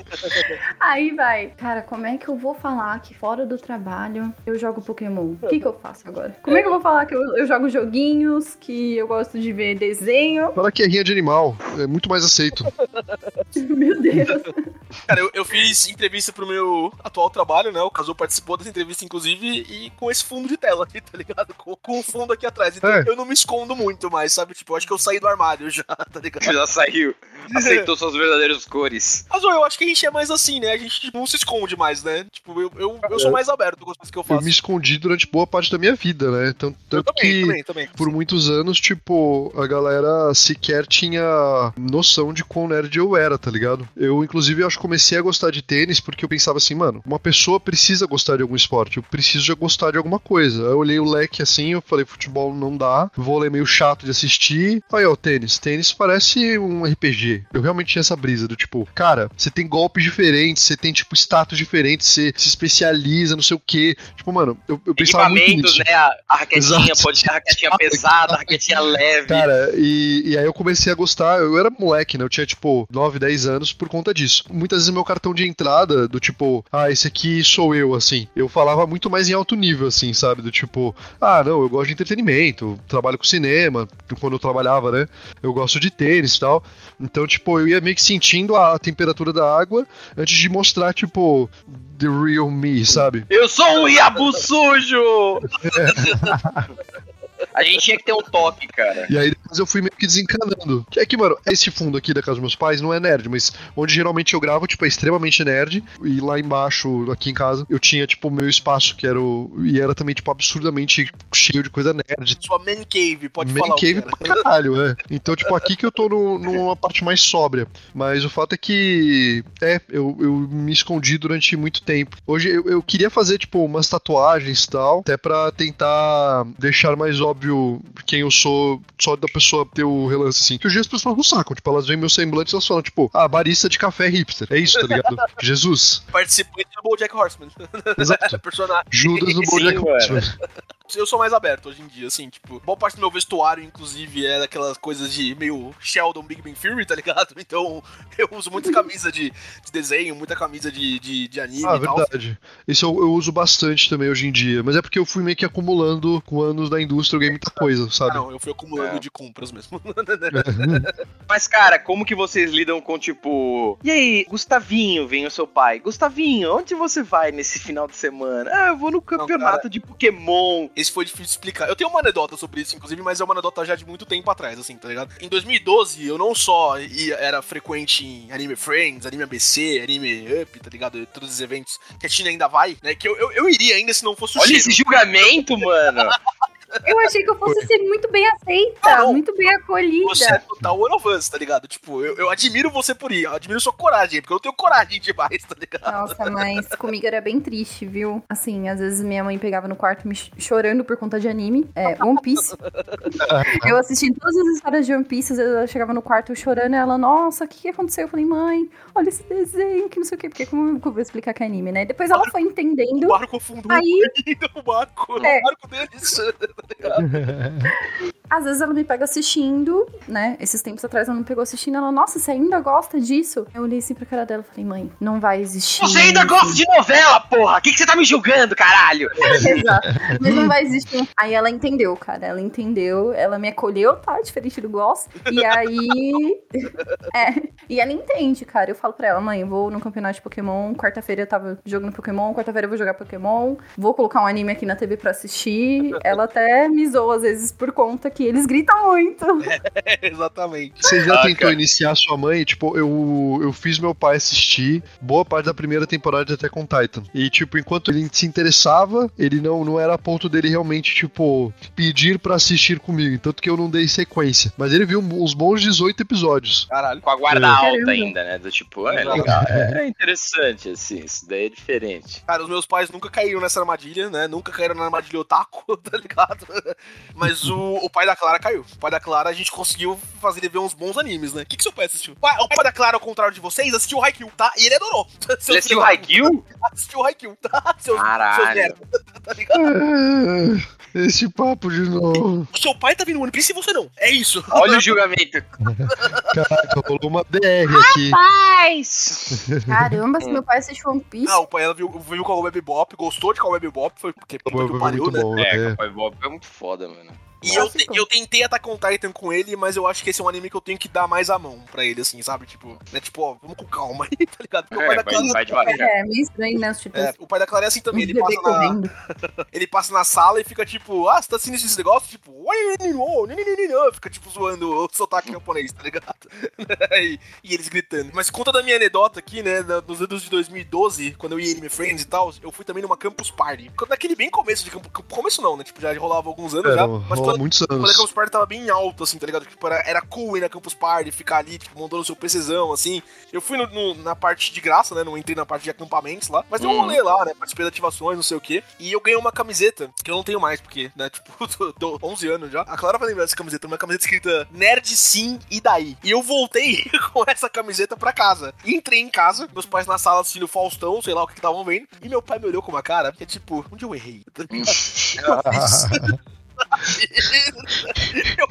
Aí vai. Cara, como é que eu vou falar que fora do trabalho eu jogo Pokémon? O que, que eu faço agora? Como é que eu vou falar que eu, eu jogo joguinhos, que eu gosto de ver desenho? Fala que é rinha de animal, é muito mais aceito. Meu Deus. Cara, eu, eu fiz entrevista pro meu atual trabalho, né? O Kazu participou dessa entrevista, inclusive, e com esse fundo de tela aqui, tá ligado? Com, com o fundo aqui atrás. Então É. eu não me escondo muito mais, sabe? Tipo, eu acho que eu saí do armário já, tá ligado? Já saiu. Aceitou suas verdadeiras cores. Mas eu acho que a gente é mais assim, né? A gente tipo, não se esconde mais, né? Tipo, eu, eu, eu sou mais aberto com as coisas que eu Eu faço. me escondi durante boa parte da minha vida, né? Tanto, Eu tanto também, que também, também. por muitos anos, tipo, a galera sequer tinha noção de quão nerd eu era, tá ligado? Eu, inclusive, acho comecei a gostar de tênis porque eu pensava assim, mano, uma pessoa precisa gostar de algum esporte, eu preciso já gostar de alguma coisa. Aí eu olhei o leque assim, eu falei, futebol não dá, vôlei é meio chato de assistir. Aí, ó, tênis. Tênis parece um RPG. Eu realmente tinha essa brisa do tipo, cara, você tem golpes diferentes, você tem, tipo, status diferentes, você se especializa, não sei o quê. Tipo, mano, eu, eu pensava muito Equipamentos, nisso. né? A, a raquetinha Exato. pode ser a raquetinha pesada, a raquetinha leve. Cara, e, e aí eu comecei a gostar, eu era moleque, né? Eu tinha tipo 9, 10 anos por conta disso. Muitas vezes meu cartão de entrada, do tipo, ah, esse aqui sou eu, assim. Eu falava muito mais em alto nível, assim, sabe? Do tipo, ah, não, eu gosto de entretenimento, trabalho com cinema, quando eu trabalhava, né? Eu gosto de tênis e tal. Então, tipo, eu ia meio que sentindo a temperatura da água antes de mostrar, tipo, the real me, sabe? Eu sou um iabu sujo! A gente tinha que ter um toque, cara. E aí depois eu fui meio que desencanando. É que, mano, esse fundo aqui da casa dos meus pais não é nerd, mas onde geralmente eu gravo, tipo, é extremamente nerd. E lá embaixo, aqui em casa, eu tinha, tipo, o meu espaço, que era o. E era também, tipo, absurdamente cheio de coisa nerd. Sua man cave, pode Man falar. que cave pra caralho, é. Então, tipo, aqui que eu tô no- numa parte mais sóbria. Mas o fato é que. É, eu, eu me escondi durante muito tempo. Hoje eu, eu queria fazer, tipo, umas tatuagens e tal, até pra tentar deixar mais óbvio óbvio quem eu sou só da pessoa ter o relance assim. Que hoje as pessoas não sacam. Tipo, elas veem meu semblante e elas falam, tipo, ah, barista de café hipster. É isso, tá ligado? Jesus. Participante do BoJack Horseman. Exato. Personagem. Judas no Sim, Bojack mano. Horseman. Eu sou mais aberto hoje em dia, assim, tipo, boa parte do meu vestuário, inclusive, é daquelas coisas de meio Sheldon Big Bang Theory, tá ligado? Então, eu uso muita camisa de, de desenho, muita camisa de, de, de anime Ah, e tal. verdade. Isso eu, eu uso bastante também hoje em dia. Mas é porque eu fui meio que acumulando com anos da indústria, eu ganhei muita coisa, Ah, sabe? não, eu fui acumulando É. de compras mesmo. Mas, cara, como que vocês lidam com, tipo... E aí, Gustavinho, vem o seu pai. Gustavinho, onde você vai nesse final de semana? Ah, eu vou no campeonato de Pokémon. Esse foi difícil de explicar. Eu tenho uma anedota sobre isso, inclusive, mas é uma anedota já de muito tempo atrás, assim, tá ligado? Em 2012, eu não só ia- era frequente em Anime Friends, Anime ABC, Anime Up, tá ligado? Todos os eventos que a China ainda vai, né? Que eu, eu, eu iria ainda se não fosse o Olha cheiro. esse julgamento, mano. Eu achei que eu fosse ser muito bem aceita, Ah, não. muito bem acolhida. Você é total one of us, tá ligado? Tipo, eu, eu admiro você por ir, eu admiro sua coragem, porque eu não tenho coragem demais, tá ligado? Nossa, mas comigo era bem triste, viu? Assim, às vezes minha mãe pegava no quarto me ch- chorando por conta de anime. É, One Piece. eu assistindo todas as histórias de One Piece, às vezes ela chegava no quarto chorando e ela, nossa, o que, que aconteceu? Eu falei, mãe, olha esse desenho, que não sei o quê. Porque como eu vou explicar que é anime, né? Depois ela foi O entendendo. Marco confundiu Aí- o Marco, É. o Marco deles. Às vezes ela me pega assistindo, né? Esses tempos atrás ela me pegou assistindo. Ela, nossa, você ainda gosta disso? Eu olhei assim pra cara dela e falei, mãe, não vai existir. Você ainda gosta de novela, porra! O que, que você tá me julgando, caralho? Exato. Mas não vai existir. Aí ela entendeu, cara. Ela entendeu, ela me acolheu, tá? Diferente do Goss. E aí. é. E ela entende, cara. Eu falo pra ela, mãe, eu vou no campeonato de Pokémon. Quarta-feira eu tava jogando Pokémon. Quarta-feira eu vou jogar Pokémon. Vou colocar um anime aqui na TV pra assistir. Ela até me zoa às vezes por conta que eles gritam muito. Exatamente. Você já Ah, tentou cara. iniciar sua mãe? Tipo, eu, eu fiz meu pai assistir boa parte da primeira temporada de Attack on Titan. E, tipo, enquanto ele se interessava, ele não, não era a ponto dele realmente, tipo, pedir pra assistir comigo. Tanto que eu não dei sequência. Mas ele viu uns bons 18 episódios. Caralho. Com a guarda É. alta Caramba. ainda, né? Do tipo, é Exato. legal. É, é interessante, assim. Isso daí é diferente. Cara, os meus pais nunca caíram nessa armadilha, né? Nunca caíram na armadilha otaku, tá ligado? Mas o, o pai da Clara caiu. O pai da Clara, a gente conseguiu fazer ele ver uns bons animes, né? O que, que seu pai assistiu? Pai- o pai da Clara, ao contrário de vocês, assistiu Haikyuu, tá? E ele adorou. Você assistiu Haikyuu? Assistiu Haikyuu, tá? Seus Caralho. merda, tá ligado? Esse papo de novo. O seu pai tá vendo One Piece e você não. É isso. Olha o julgamento. Caraca, rolou uma DR aqui. Paz! Caramba, se meu pai assistiu One Piece. Ah, o pai ela viu, viu Cowboy Bebop, gostou de Cowboy Bebop, foi porque puta que Foi pariu, muito né? bom, É, é. Cowboy Bob é muito foda, mano. E eu, te- eu tentei Attack on Titan com ele, mas eu acho que esse é um anime que eu tenho que dar mais a mão pra ele, assim, sabe? Tipo, né? Tipo, ó, vamos com calma aí, tá ligado? Porque o pai É, da Clara. vai devagar. É, meio estranho, né? Títulos. É, o pai da Clara é assim também, ele passa, na, ele passa na sala e fica tipo, ah, você tá assistindo esse negócio? Tipo, fica tipo zoando o sotaque japonês, tá ligado? e, e eles gritando. Mas conta da minha anedota aqui, né, nos anos de 2012, quando eu ia em Anime Friends e tal, eu fui também numa Campus Party. Quando- Naquele bem começo de Campus, começo não, né, tipo, já rolava alguns anos É, já, mas há quando, muitos quando a anos. Campus Party tava bem alto, assim, tá ligado? Tipo, era, era cool ir na Campus Party, ficar ali, tipo, montando o seu PCzão, assim. Eu fui no- no- na parte de graça, né? Não entrei na parte de acampamentos lá. Mas deu um Hum. rolê lá, né? Participei de ativações, não sei o quê. E eu ganhei uma camiseta, que eu não tenho mais, porque, né? Tipo, tô, tô 11 anos já. A Clara vai lembrar dessa camiseta. Uma camiseta escrita Nerd Sim e Daí. E eu voltei com essa camiseta pra casa. Entrei em casa, meus pais na sala assistindo Faustão, sei lá o que que estavam vendo. E meu pai me olhou com uma cara, que é tipo, onde eu errei? Eu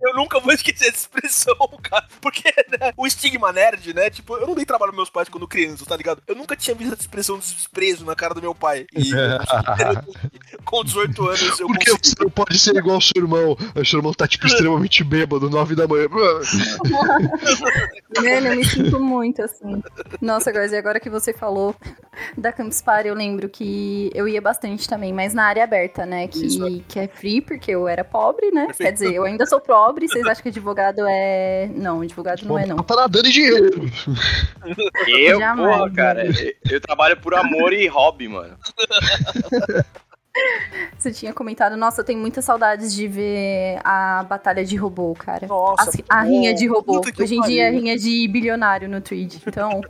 Eu nunca vou esquecer essa expressão, cara. Porque né, o estigma nerd, né? Tipo, eu não dei trabalho meus pais quando criança, tá ligado? Eu nunca tinha visto essa expressão de desprezo na cara do meu pai. E com 18 anos eu Porque consegui. você não pode ser igual ao seu irmão. O seu irmão tá, tipo, extremamente bêbado, 9 da manhã. Mano, eu me sinto muito assim. Nossa, Góis, e agora que você falou da Campus Party, eu lembro que eu ia bastante também, mas na área aberta, né? Que, Isso, que é free, porque eu era pobre, né? Perfeito. Quer dizer, eu ainda sou pobre, vocês acham que advogado é. Não, advogado não é, não. Tá nadando em dinheiro. Eu, Jamais, porra, cara, eu trabalho por amor e hobby, mano. Você tinha comentado, nossa, eu tenho muitas saudades de ver a batalha de robô, cara. Nossa, As- a pô, rinha de robô. Hoje em dia é rinha de bilionário no Tweed. Então,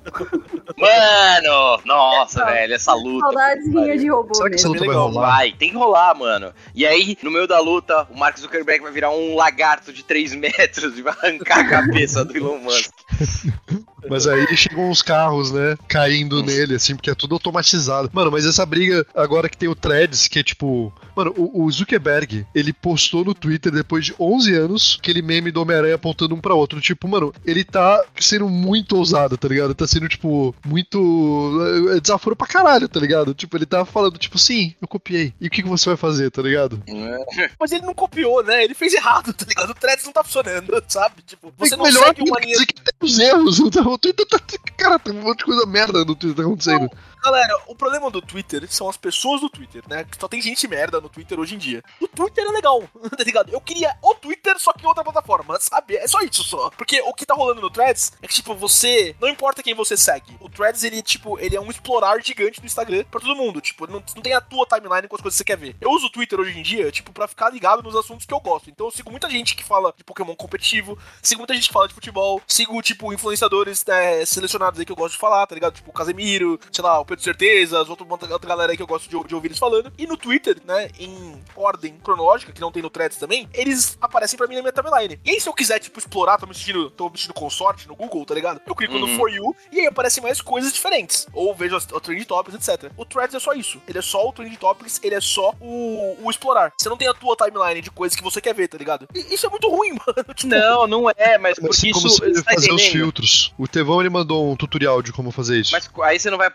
Mano! Nossa, velho, essa luta. saudades rinha de robô Será que essa luta vai rolar? Vai, tem que rolar, mano. E aí, no meio da luta, o Mark Zuckerberg vai virar um lagarto de 3 metros e vai arrancar a cabeça do Elon Musk. Mas aí chegam uns carros, né, caindo nele, assim, porque é tudo automatizado. Mano, mas essa briga, agora que tem o Threads, que é tipo. Mano, o, o Zuckerberg, ele postou no Twitter depois de 11 anos aquele meme do Homem-Aranha apontando um pra outro. Tipo, mano, ele tá sendo muito ousado, tá ligado? Tá sendo, tipo, muito. é, Desaforo pra caralho, tá ligado? Tipo, ele tá falando, tipo, sim, eu copiei. E o que, que você vai fazer, tá ligado? Mas ele não copiou, né? Ele fez errado, tá ligado? O Threads não tá funcionando, sabe? Tipo, você É não melhor segue uma que linha que tem os erros. O Twitter tá. Cara, tem um monte de coisa merda no Twitter acontecendo. Galera, o problema do Twitter são as pessoas do Twitter, né? Que só tem gente merda no Twitter hoje em dia. O Twitter é legal, tá ligado? Eu queria o Twitter, só que em outra plataforma, sabe? É só isso só. Porque o que tá rolando no Threads é que, tipo, você. Não importa quem você segue. O Threads, ele, tipo, ele é um explorar gigante do Instagram pra todo mundo. Tipo, não, não tem a tua timeline com as coisas que você quer ver. Eu uso o Twitter hoje em dia, tipo, pra ficar ligado nos assuntos que eu gosto. Então eu sigo muita gente que fala de Pokémon competitivo, sigo muita gente que fala de futebol, sigo, tipo, influenciadores né, selecionados aí que eu gosto de falar, tá ligado? Tipo, o Casemiro, sei lá, o Pedro Certezas, outra, outra galera aí que eu gosto de, de ouvir eles falando. E no Twitter, né, em ordem cronológica, que não tem no Threads também, eles aparecem pra mim na minha timeline. E aí, se eu quiser, tipo, explorar, tô me sentindo, tô me sentindo consorte no Google, tá ligado? Eu clico no Uhum. For You e aí aparecem mais coisas diferentes. Ou vejo as, o Trend Topics, etc. O Threads é só isso. Ele é só o Trend Topics, ele é só o, o explorar. Você não tem a tua timeline de coisas que você quer ver, tá ligado? E isso é muito ruim, mano. Tipo, Não, não é, mas Mas porque como isso. você Você fazer os filtros. O Tevão ele mandou um tutorial de como fazer isso. Mas aí você não vai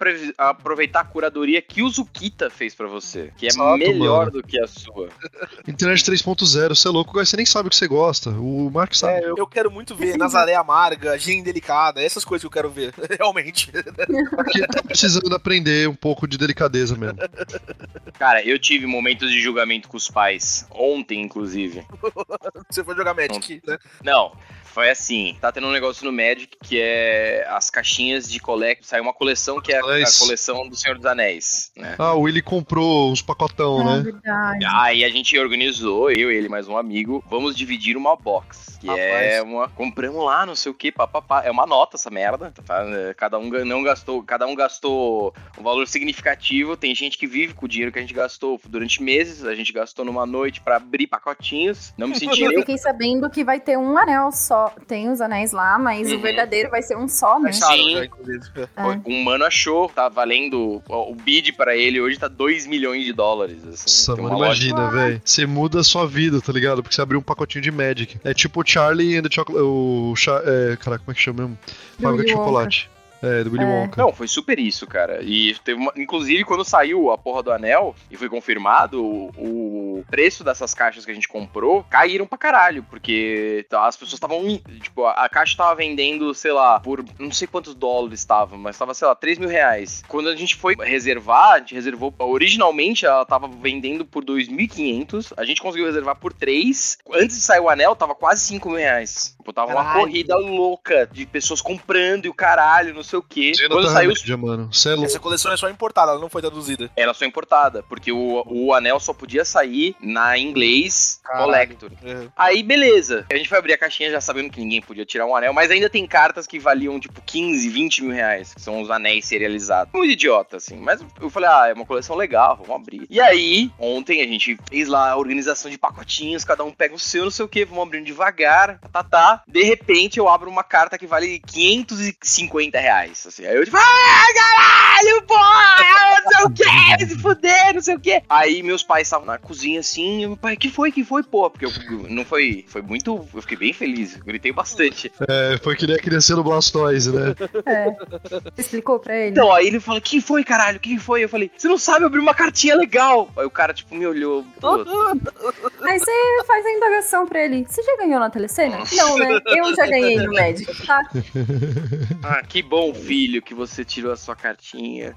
aproveitar a curadoria que o Zukita fez pra você, que é Exato, melhor mano. do que a sua. Internet 3.0, você é louco, você nem sabe o que você gosta. O Mark sabe. É, eu, eu quero muito ver Nazaré Amarga, Gen Delicada, essas coisas que eu quero ver, realmente. Porque tá precisando aprender um pouco de delicadeza mesmo. Cara, eu tive momentos de julgamento com os pais. Ontem, inclusive. Você foi jogar Magic, né? Não. Foi assim, tá tendo um negócio no Magic que é as caixinhas de colect. Saiu uma coleção que é a, a Anéis. coleção do Senhor dos Anéis, né? Ah, o Willy comprou uns pacotão, Ah, né? verdade. Aí a gente organizou, eu, ele, mais um amigo, vamos dividir uma box. Que é Rapaz. uma. Compramos lá, não sei o que, papapá. É uma nota essa merda. tá? É, Cada um não gastou. Cada um gastou um valor significativo. Tem gente que vive com o dinheiro que a gente gastou durante meses. A gente gastou numa noite pra abrir pacotinhos. Não me senti Eu nem. fiquei sabendo que vai ter um anel só. Tem os anéis lá, mas Uhum. o verdadeiro vai ser um só, né? Acharam Sim. já, inclusive. É. Um mano achou, tá valendo. O o bid pra ele hoje tá 2 milhões de dólares. Assim. Nossa, mano, imagina, velho. Você muda a sua vida, tá ligado? Porque você abriu um pacotinho de Magic. É tipo o Charlie and the Chocolate. O. Cha- É, caraca, como é que chama mesmo? Fábrica de chocolate. É, do Willy É. Wonka. Não, foi super isso, cara. E teve uma... Inclusive, quando saiu a porra do anel e foi confirmado, o, o preço dessas caixas que a gente comprou caíram pra caralho. Porque tá, as pessoas estavam. Tipo, a a caixa tava vendendo, sei lá, por não sei quantos dólares estava, mas tava, sei lá, 3 mil reais. Quando a gente foi reservar, a gente reservou. Originalmente ela tava vendendo por 2.500. A gente conseguiu reservar por 3. Antes de sair o anel, tava quase 5 mil reais. Tipo, tava uma Caralho. corrida louca de pessoas comprando e o caralho, não sei o quê. Zena Quando saiu mano. É. Essa coleção é só importada, ela não foi traduzida. Era só importada, porque o, o anel só podia sair na inglês Caralho. Collector. É. Aí, beleza. A gente foi abrir a caixinha já sabendo que ninguém podia tirar um anel, mas ainda tem cartas que valiam, tipo, 15, 20 mil reais, que são os anéis serializados. Muito idiota, assim. Mas eu falei, ah, é uma coleção legal, vamos abrir. E aí, ontem a gente fez lá a organização de pacotinhos, cada um pega o seu, não sei o que, vamos abrindo devagar, tá, tá, De repente, eu abro uma carta que vale 550 reais, assim. Aí eu, tipo, ah, caralho, porra, não sei o que, se fuder, não sei o que. Aí meus pais estavam na cozinha assim, e meu pai, que foi, que foi, pô? Porque eu, não foi, foi muito, eu fiquei bem feliz, eu gritei bastante. É, foi que nem a criança no Blastoise, né? É. Você explicou pra ele? Então, aí ele falou, que foi, caralho, que foi? Eu falei, você não sabe abrir uma cartinha legal. Aí o cara, tipo, me olhou, pô, Aí você faz a indagação pra ele. Você já ganhou na telecena? Não, né? Eu já ganhei no Magic, tá? ah, que bom, filho, que você tirou a sua cartinha.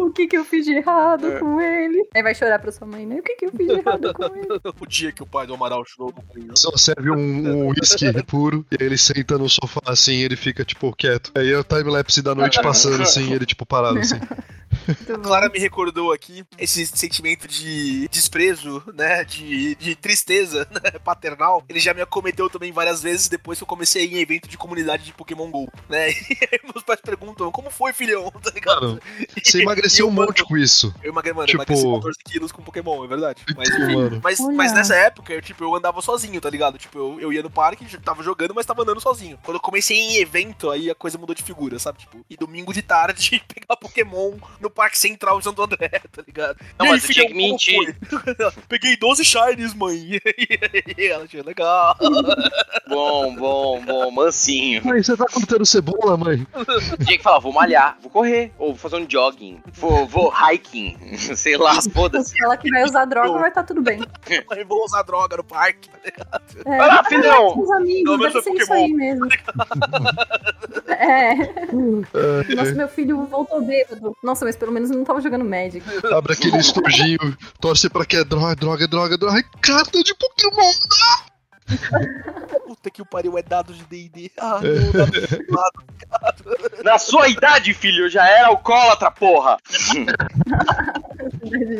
O que que eu fiz de errado É. com ele? Aí vai chorar pra sua mãe, né? O que que eu fiz de errado com ele? O dia que o pai do Amaral chorou no Queen. Só serve um, um whisky puro, e aí ele senta no sofá assim, ele fica, tipo, quieto. Aí é o timelapse da noite passando assim, ele, tipo, parado assim. A. Clara me recordou aqui esse sentimento de desprezo, né? De, de tristeza né, paternal. Ele já me acometeu também várias vezes depois que eu comecei a ir em evento de comunidade de Pokémon GO, né? E aí meus pais perguntam, como foi, filhão? Tá ligado? Mano, Você emagreceu um monte com isso. Eu emagre, mano, Tipo- eu emagreci 14 quilos com Pokémon, é verdade. Mas, Tipo, mas, Olha. mas nessa época, eu, tipo, eu andava sozinho, tá ligado? Tipo, eu, eu ia no parque, tava jogando, mas tava andando sozinho. Quando eu comecei em evento, aí a coisa mudou de figura, sabe? Tipo, e domingo de tarde, pegar Pokémon no Parque Central de Santo André, tá ligado? Não, E aí, mas você tinha que filhão, mentir. Peguei 12 Shinies, mãe. E ela achou legal. Bom, bom, bom, mansinho. Mãe, você tá cortando cebola, mãe? Tinha que falar, vou malhar, vou correr, ou vou fazer um jogging, vou, vou hiking, sei lá, foda-se. Se ela que vai usar droga, vai estar tudo bem. Mãe, vou usar droga no parque. É, Vai lá, filhão! com os amigos, deve ser isso aí mesmo. é. Nossa, meu filho voltou bêbado. Nossa, mas pelo menos não tava jogando Magic. Abre aquele estojinho, torce pra que é droga, droga, droga, droga. Ai, carta de Pokémon! Puta que o pariu, é dado de D&D. Ah, não, dado de lado. Na sua idade, filho, eu já era alcoólatra, porra!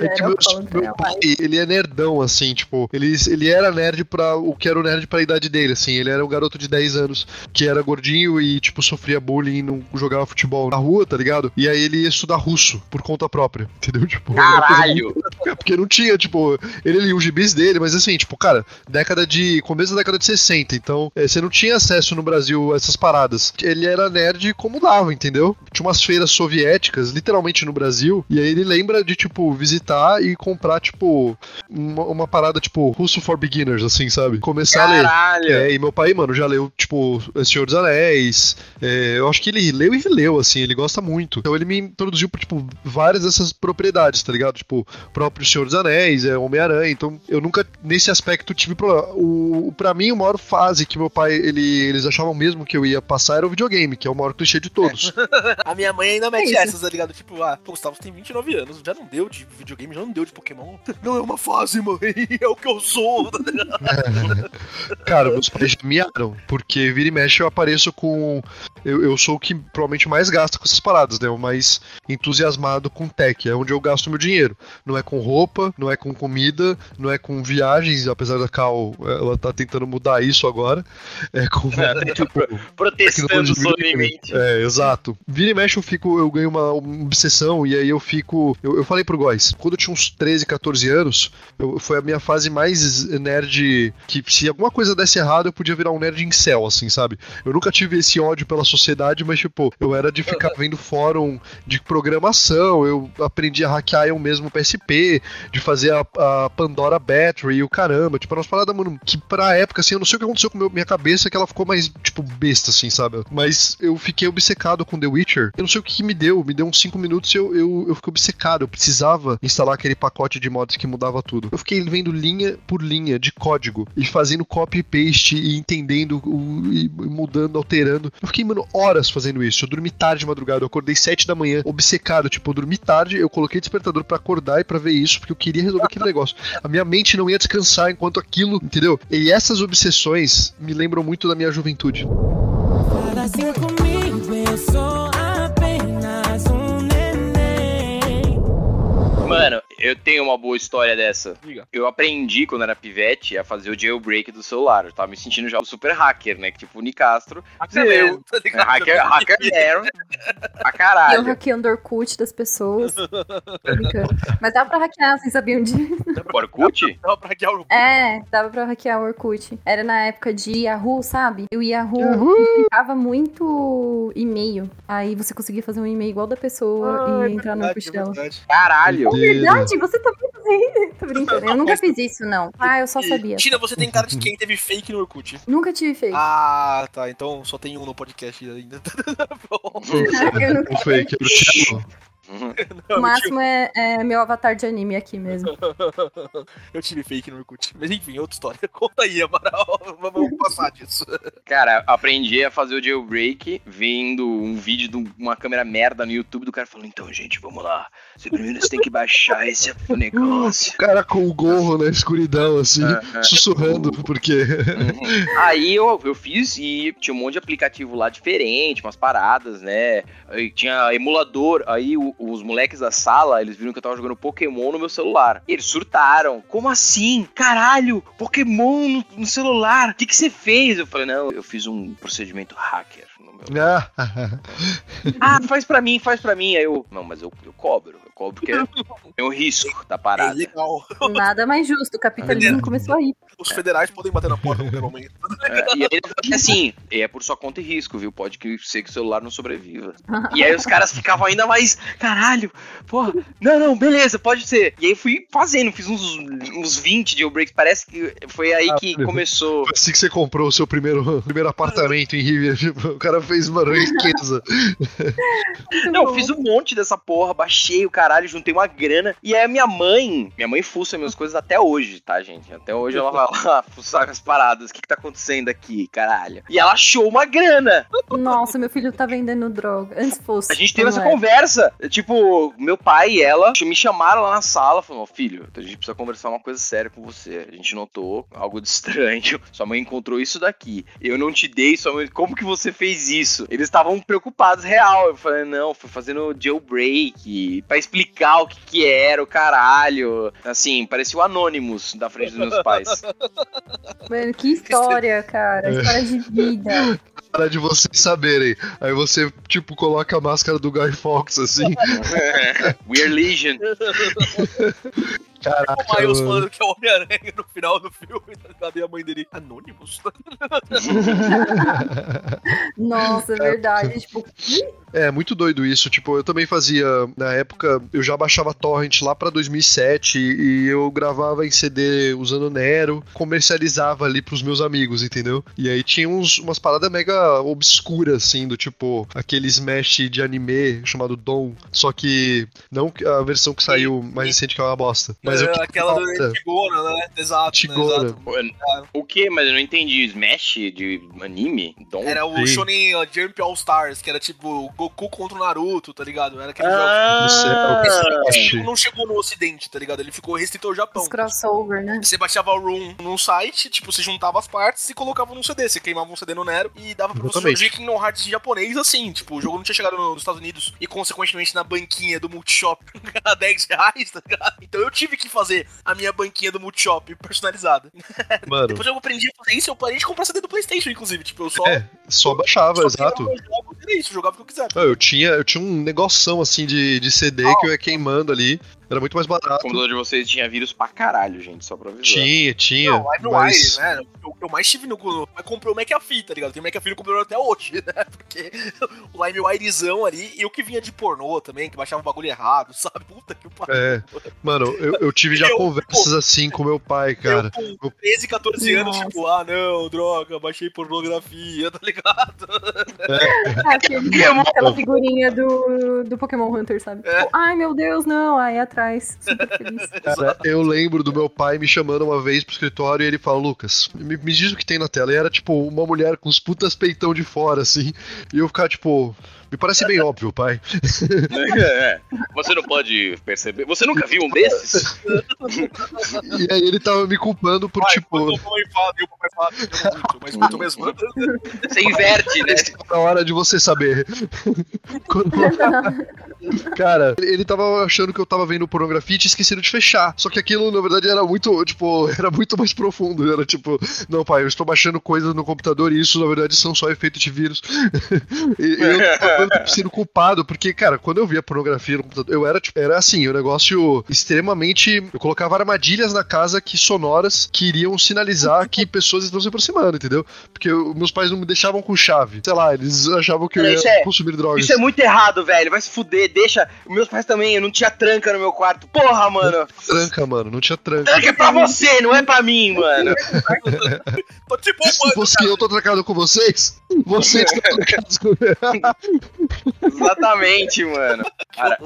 É que meu, meu pai, ele é nerdão, assim, tipo, ele, ele era nerd pra o que era o nerd pra idade dele, assim, ele era um garoto de 10 anos que era gordinho e, tipo, sofria bullying e não jogava futebol na rua, tá ligado? E aí ele ia estudar russo por conta própria, entendeu? Tipo, coisa Caralho! porque não tinha, tipo, ele lia os gibis dele, mas assim, tipo, cara, década de. Começo da década de 60, então eh, você não tinha acesso no Brasil a essas paradas. Ele era nerd como dava, entendeu? Tinha umas feiras soviéticas, literalmente no Brasil, e aí ele lembra de, tipo, visitar e comprar, tipo, uma, uma parada, tipo, russo for beginners, assim, sabe? Começar a ler. Caralho! É, e meu pai, mano, já leu, tipo, Senhor dos Anéis. é, eu acho que ele leu e releu, assim, ele gosta muito. Então ele me introduziu por, tipo, várias dessas propriedades, tá ligado? Tipo, próprio Senhor dos Anéis, é Homem-Aranha. Então eu nunca, nesse aspecto, tive problema. O, o, pra mim, a maior fase que meu pai, ele, eles achavam mesmo que eu ia passar era o videogame, que é o maior clichê de todos. A minha mãe ainda mete isso. essas, tá ligado? Tipo, ah, pô, Gustavo tem 29 anos, já não deu de videogame, já não deu de Pokémon. Não é uma fase, mãe, é o que eu sou. tá ligado? Cara, meus pais já miaram, porque vira e mexe eu apareço com. Eu, eu sou o que provavelmente mais gasta com essas paradas, né? O mais entusiasmado com tech. É onde eu gasto meu dinheiro. Não é com roupa, não é com comida, não é com viagens, apesar da Cal, ela tá tentando mudar isso agora. É com. tipo, Protestando solenemente. É, exato. Vira e mexe eu fico, eu ganho uma, obsessão e aí eu fico. Eu, eu falei pro Góis, quando eu tinha uns 13, 14 anos, eu- foi a minha fase mais nerd que se alguma coisa desse errado eu podia virar um nerd em céu, assim, sabe? Eu nunca tive esse ódio pela sociedade, mas tipo, eu era de ficar vendo fórum de programação, eu aprendi a hackear eu mesmo PSP, de fazer a, a Pandora Battery e o caramba, tipo, umas paradas, mano, que pra época, assim, eu não sei o que aconteceu com meu- minha cabeça, que ela ficou mais, tipo, besta, assim, sabe? Mas eu fiquei obcecado com The Witcher. Eu não sei o que, que me deu, me deu uns 5 minutos e eu, eu, eu fiquei obcecado. Eu precisava instalar aquele pacote de mods que mudava tudo. Eu fiquei vendo linha por linha de código e fazendo copy e paste e entendendo e mudando, alterando. Eu fiquei, mano, horas fazendo isso. Eu dormi tarde de madrugada, eu acordei 7 da manhã, obcecado. Tipo, eu dormi tarde, eu coloquei despertador pra acordar e pra ver isso, porque eu queria resolver aquele negócio. A minha mente não ia descansar enquanto aquilo, entendeu? E essas obsessões me lembram muito da minha juventude. Para assim comigo, eu sou apenas um neném. Mano, eu tenho uma boa história dessa. Diga. Eu aprendi quando era pivete a fazer o jailbreak do celular. Eu tava me sentindo já um super hacker, né? Que tipo o Nicastro. Eu, tá É, ligado? hacker, hacker zero. Pra E eu caralho. hackeando o Orkut das pessoas. Mas dava pra hackear, vocês sabiam disso? Orkut? Dava pra hackear o É, dava pra hackear o Orkut. Era na época de Yahoo, sabe? E o Yahoo implicava muito e-mail. Aí você conseguia fazer um e-mail igual da pessoa Ah, e entrar no verdade, Orkut é dela. Caralho. Verdade, você também fazia isso. Tô brincando. Eu nunca fiz isso, não. Ah, eu só sabia. Tina, você tem cara de quem teve fake no Orkut. Nunca tive feito. Ah, tá. Então só tem um no podcast ainda. Bom, Eu nunca Não foi tinha. O máximo é, é meu avatar de anime aqui mesmo. eu tive fake no Orkut. Mas enfim, outra história. Conta aí, Amaral. Vamos passar disso. Cara, aprendi a fazer o jailbreak vendo um vídeo de uma câmera merda no YouTube do cara falando, então, gente, vamos lá. Você primeiro você tem que baixar esse negócio. O cara com o gorro na escuridão, assim, Aham. sussurrando, porque. Uhum. Aí eu, eu fiz e tinha um monte de aplicativo lá diferente, umas paradas, né? Aí tinha emulador. Aí o, os moleques da sala, eles viram que eu tava jogando Pokémon no meu celular. E eles surtaram. Como assim? Caralho, Pokémon no, no celular. O que que você fez? Eu falei, não, eu fiz um procedimento hacker no meu. Ah, Ah, faz pra mim, faz pra mim. Aí eu, não, mas eu, eu cobro. Porque tem o risco da É parada. legal. Nada mais justo. O capitalismo começou aí. Os federais podem bater na porta a qualquer momento. É, e aí assim, é por sua conta e risco, viu? Pode que ser que o celular não sobreviva. E aí os caras ficavam ainda mais, caralho, porra, não, não, beleza, pode ser. E aí fui fazendo, fiz uns, uns 20 jailbreaks, parece que foi aí Ah, que beleza. começou. foi assim que você comprou o seu primeiro, primeiro apartamento em Riviera. Tipo, o cara fez uma riqueza. Não, bom. fiz um monte dessa porra, baixei o caralho, juntei uma grana. E aí a minha mãe, minha mãe fuça minhas coisas até hoje, tá, gente? Até hoje ela vai lá fuçar as paradas. O que que tá acontecendo aqui, caralho? E ela achou uma grana. Nossa, meu filho tá vendendo droga. Antes fosse. A gente teve essa é. conversa. Tipo, meu pai e ela me chamaram lá na sala, falaram, filho, a gente precisa conversar uma coisa séria com você. A gente notou algo de estranho. Sua mãe encontrou isso daqui. Eu não te dei, sua mãe, como que você fez isso? Eles estavam preocupados, real. Eu falei, não, fui fazendo jailbreak pra explicar o que que era o caralho. Assim, parecia o Anonymous da frente dos meus pais. Mano, que história, cara. História de vida. Para de vocês saberem. Aí você, tipo, coloca a máscara do Guy Fawkes, assim. We're Legion. Caraca, O Miles mano. falando que é o Homem-Aranha no final do filme. Cadê a mãe dele? Anônimos? Nossa, é verdade. Tipo, É, muito doido isso. Tipo, eu também fazia, na época, eu já baixava torrent lá pra 2007 e eu gravava em CD usando Nero, comercializava ali pros meus amigos, entendeu? E aí tinha uns, umas paradas mega obscuras, assim, do tipo, aquele Smash de anime chamado Dom, só que não a versão que saiu mais recente que é uma bosta. Mas eu É, que aquela do. Tigona, né? Exato. Tigona. Né? Exato. O que? Mas eu não entendi. Smash de anime? Dom? Era o Sim. Shonen Jump All Stars, que era tipo Goku contra o Naruto, tá ligado? Era aquele Ah, jogo. que- Não chegou no ocidente, tá ligado? Ele ficou restrito ao Japão. os crossover, né? Você baixava o room num site, tipo, você juntava as partes e colocava num CD. Você queimava um CD no Nero e dava pra você jogar Kingdom Hearts em japonês assim. Tipo, o jogo não tinha chegado no- nos Estados Unidos e, consequentemente, na banquinha do Multishop a 10 reais, tá ligado? Então eu tive que fazer a minha banquinha do Multishop personalizada. Mano, Depois eu aprendi a fazer isso, eu parei de comprar CD do PlayStation, inclusive. Tipo, eu só. É, só baixava, só exato. jogos, Era isso, eu jogava o que eu quiser. Eu tinha, eu tinha um negoção assim de, de CD que eu ia queimando ali. Era muito mais O barato. computador de vocês tinha vírus pra caralho, gente, só pra avisar. Tinha, tinha. Não, LimeWire, mas... né? Eu, eu mais tive no. Mas comprei o McAfee, tá ligado? Tem o McAfee no computador até hoje, né? Porque o LimeWirezão ali e o que vinha de pornô também, que baixava o bagulho errado, sabe? Puta que pariu. É, mano, eu, eu tive já Eu- conversas assim com meu pai, cara. Eu com 13, 14 anos, Nossa. tipo, ah não, droga, baixei pornografia, tá ligado? Ah, aquele, aquela figurinha do, do Pokémon Hunter, sabe? É. Tipo, ai meu Deus, não. Aí atrás, super feliz. Cara, eu lembro do meu pai me chamando uma vez pro escritório e ele falou, Lucas, me, me diz o que tem na tela. E era tipo uma mulher com os putas peitão de fora, assim. E eu ficava tipo, me parece bem óbvio, pai. É, Você não pode perceber. Você nunca viu um desses? E aí ele tava me culpando por Ai, tipo. papai fala, e papai fala, eu muito, mas muito mesmo. Você inverte, né? Na hora de você saber. Quando- Cara, ele ele tava achando que eu tava vendo pornografia e tinha esquecido de fechar. Só que aquilo, na verdade, era muito, tipo, era muito mais profundo. Era tipo, não, pai, eu estou baixando coisas no computador e isso, na verdade, são só efeitos de vírus. e eu tava sendo culpado, porque, cara, quando eu via pornografia no computador, eu era, tipo, era assim, um negócio extremamente. Eu colocava armadilhas na casa que sonoras que iriam sinalizar que pessoas estão se aproximando, entendeu? Porque eu- meus pais não me deixavam com chave. Sei lá, eles achavam que eu ia é- consumir drogas. Isso é muito errado, velho. Vai se fuder, deixa. Meus pais também, eu não tinha tranca no meu quarto. Porra, mano. Tranca, mano, não tinha tranca. Tranca é pra você, não é pra mim, mano. Tô te poupando, Você, eu tô trancado com vocês? Vocês estão trancados com Exatamente, mano. Cara,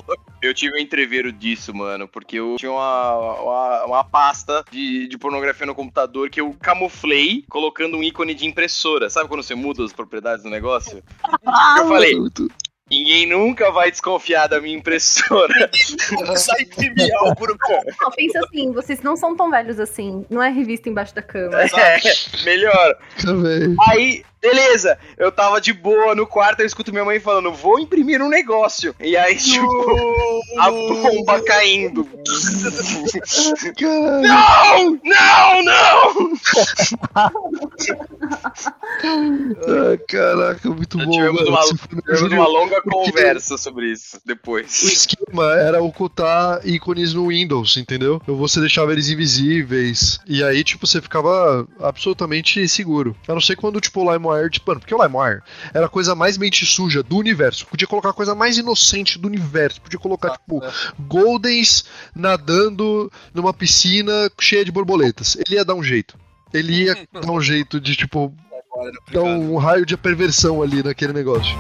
eu tive um entreveiro disso, mano, porque eu tinha uma, uma, uma pasta de, de pornografia no computador que eu camuflei colocando um ícone de impressora. Sabe quando você muda as propriedades do negócio? eu falei, Ninguém nunca vai desconfiar da minha impressora. Sai imprimir algo no Não, pensa assim, vocês não são tão velhos assim. Não é revista embaixo da cama. É, melhor. Também. Aí, beleza, eu tava de boa no quarto, eu escuto minha mãe falando, vou imprimir um negócio. E aí, tipo, a bomba caindo. Não! Não, não! Ah, caraca, muito Já bom. tivemos uma- Tivemos uma longa conversa sobre isso O depois. esquema era ocultar ícones no Windows, entendeu? Então Você deixava eles invisíveis. E aí, tipo, você ficava absolutamente seguro. A não ser quando, tipo, o Mano, porque o LimeWire era a coisa mais mente suja do universo. Podia colocar a coisa mais inocente do universo. Podia colocar, tipo, Goldens nadando numa piscina cheia de borboletas. Ele ia dar um jeito. Ele ia dar um jeito de, tipo, dar um raio de perversão ali naquele negócio.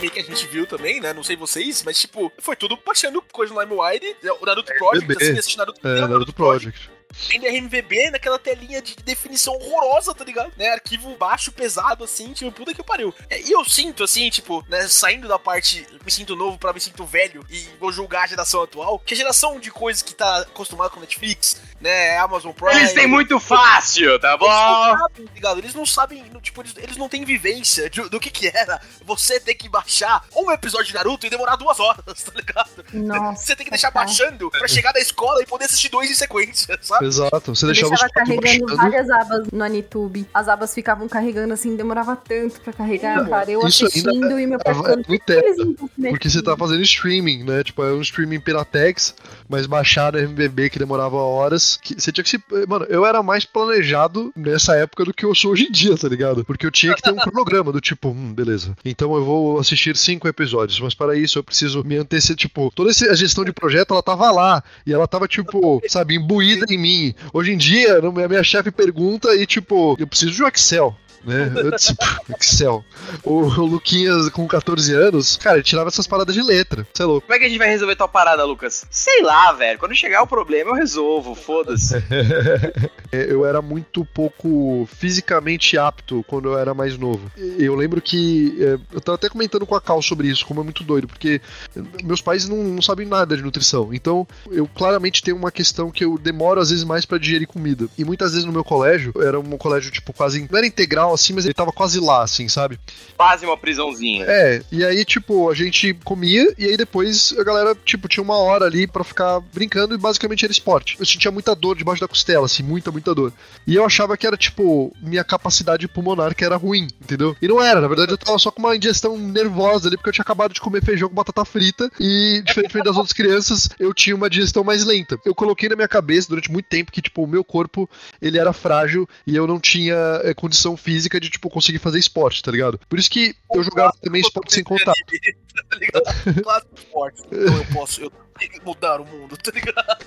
Anime que a gente viu também, né? Não sei vocês, mas tipo, foi tudo baixando coisa no LimeWire, o Naruto Project, RMVB. assim, assistindo Naruto, É, tem o Naruto Project. Ainda RMVB naquela telinha de definição horrorosa, tá ligado? Né? Arquivo baixo, pesado, assim, tipo, puta que pariu. É, e eu sinto, assim, tipo, né, saindo da parte me sinto novo pra me sinto velho e vou julgar a geração atual, que a geração de coisas que tá acostumada com Netflix, né, Amazon Prime... Eles têm muito fácil, tá Eles não bom? sabem, tá ligado? Eles não sabem, tipo, eles, eles não têm vivência de- do que que era você ter que baixar um episódio de Naruto e demorar duas horas, tá ligado? Nossa. Você tem que deixar cara. baixando pra chegar da escola e poder assistir dois em sequência, sabe? Exato. Você deixava os deixava carregando baixando. várias abas no Anitube. As abas ficavam carregando assim, demorava tanto pra carregar, cara. Eu isso assistindo ainda e meu pai tava ficando. no "Por que eles teto, não estão se Porque você tá mexendo?" fazendo streaming, né? Tipo, é um streaming Piratex, mas baixar MBB que demorava horas. Que você tinha que se. Mano, eu era mais planejado nessa época do que eu sou hoje em dia, tá ligado? Porque eu tinha que ter um cronograma do tipo, hum, beleza. Então eu vou assistir cinco episódios, mas para isso eu preciso me anteceder. Tipo, toda esse- a gestão de projeto, ela tava lá. E ela tava, tipo, sabe, imbuída em mim. Hoje em dia, a minha chefe pergunta e, tipo, eu preciso de um Excel. Né? "Pô, Excel. O, o Luquinhas com 14 anos, cara, ele tirava essas paradas de letra. Você é louco. Como é que a gente vai resolver tua parada, Lucas? Sei lá, velho. Quando chegar o problema, eu resolvo. Foda-se. É, Eu era muito pouco fisicamente apto quando eu era mais novo. Eu lembro que. é, Eu tava até comentando com a Cal sobre isso, como é muito doido, porque meus pais não, não sabem nada de nutrição. Então, eu claramente tenho uma questão que eu demoro às vezes mais pra digerir comida. E muitas vezes no meu colégio, era um colégio, tipo, quase. Não era integral assim, mas ele tava quase lá, assim, sabe? Quase uma prisãozinha. É, e aí, tipo, a gente comia e aí depois a galera, tipo, tinha uma hora ali pra ficar brincando e basicamente era esporte. Eu sentia muita dor debaixo da costela, assim, muita, muita dor. E eu achava que era, tipo, minha capacidade pulmonar que era ruim, entendeu? E não era, na verdade eu tava só com uma indigestão nervosa ali, porque eu tinha acabado de comer feijão com batata frita e, diferentemente das outras crianças, eu tinha uma digestão mais lenta. Eu coloquei na minha cabeça durante muito tempo que, tipo, o meu corpo, ele era frágil e eu não tinha é, condição física de, tipo, conseguir fazer esporte, tá ligado? Por isso que eu jogava também esporte sem contato. tá ligado? Clássico esporte. Então eu posso, eu tenho que mudar o mundo, tá ligado?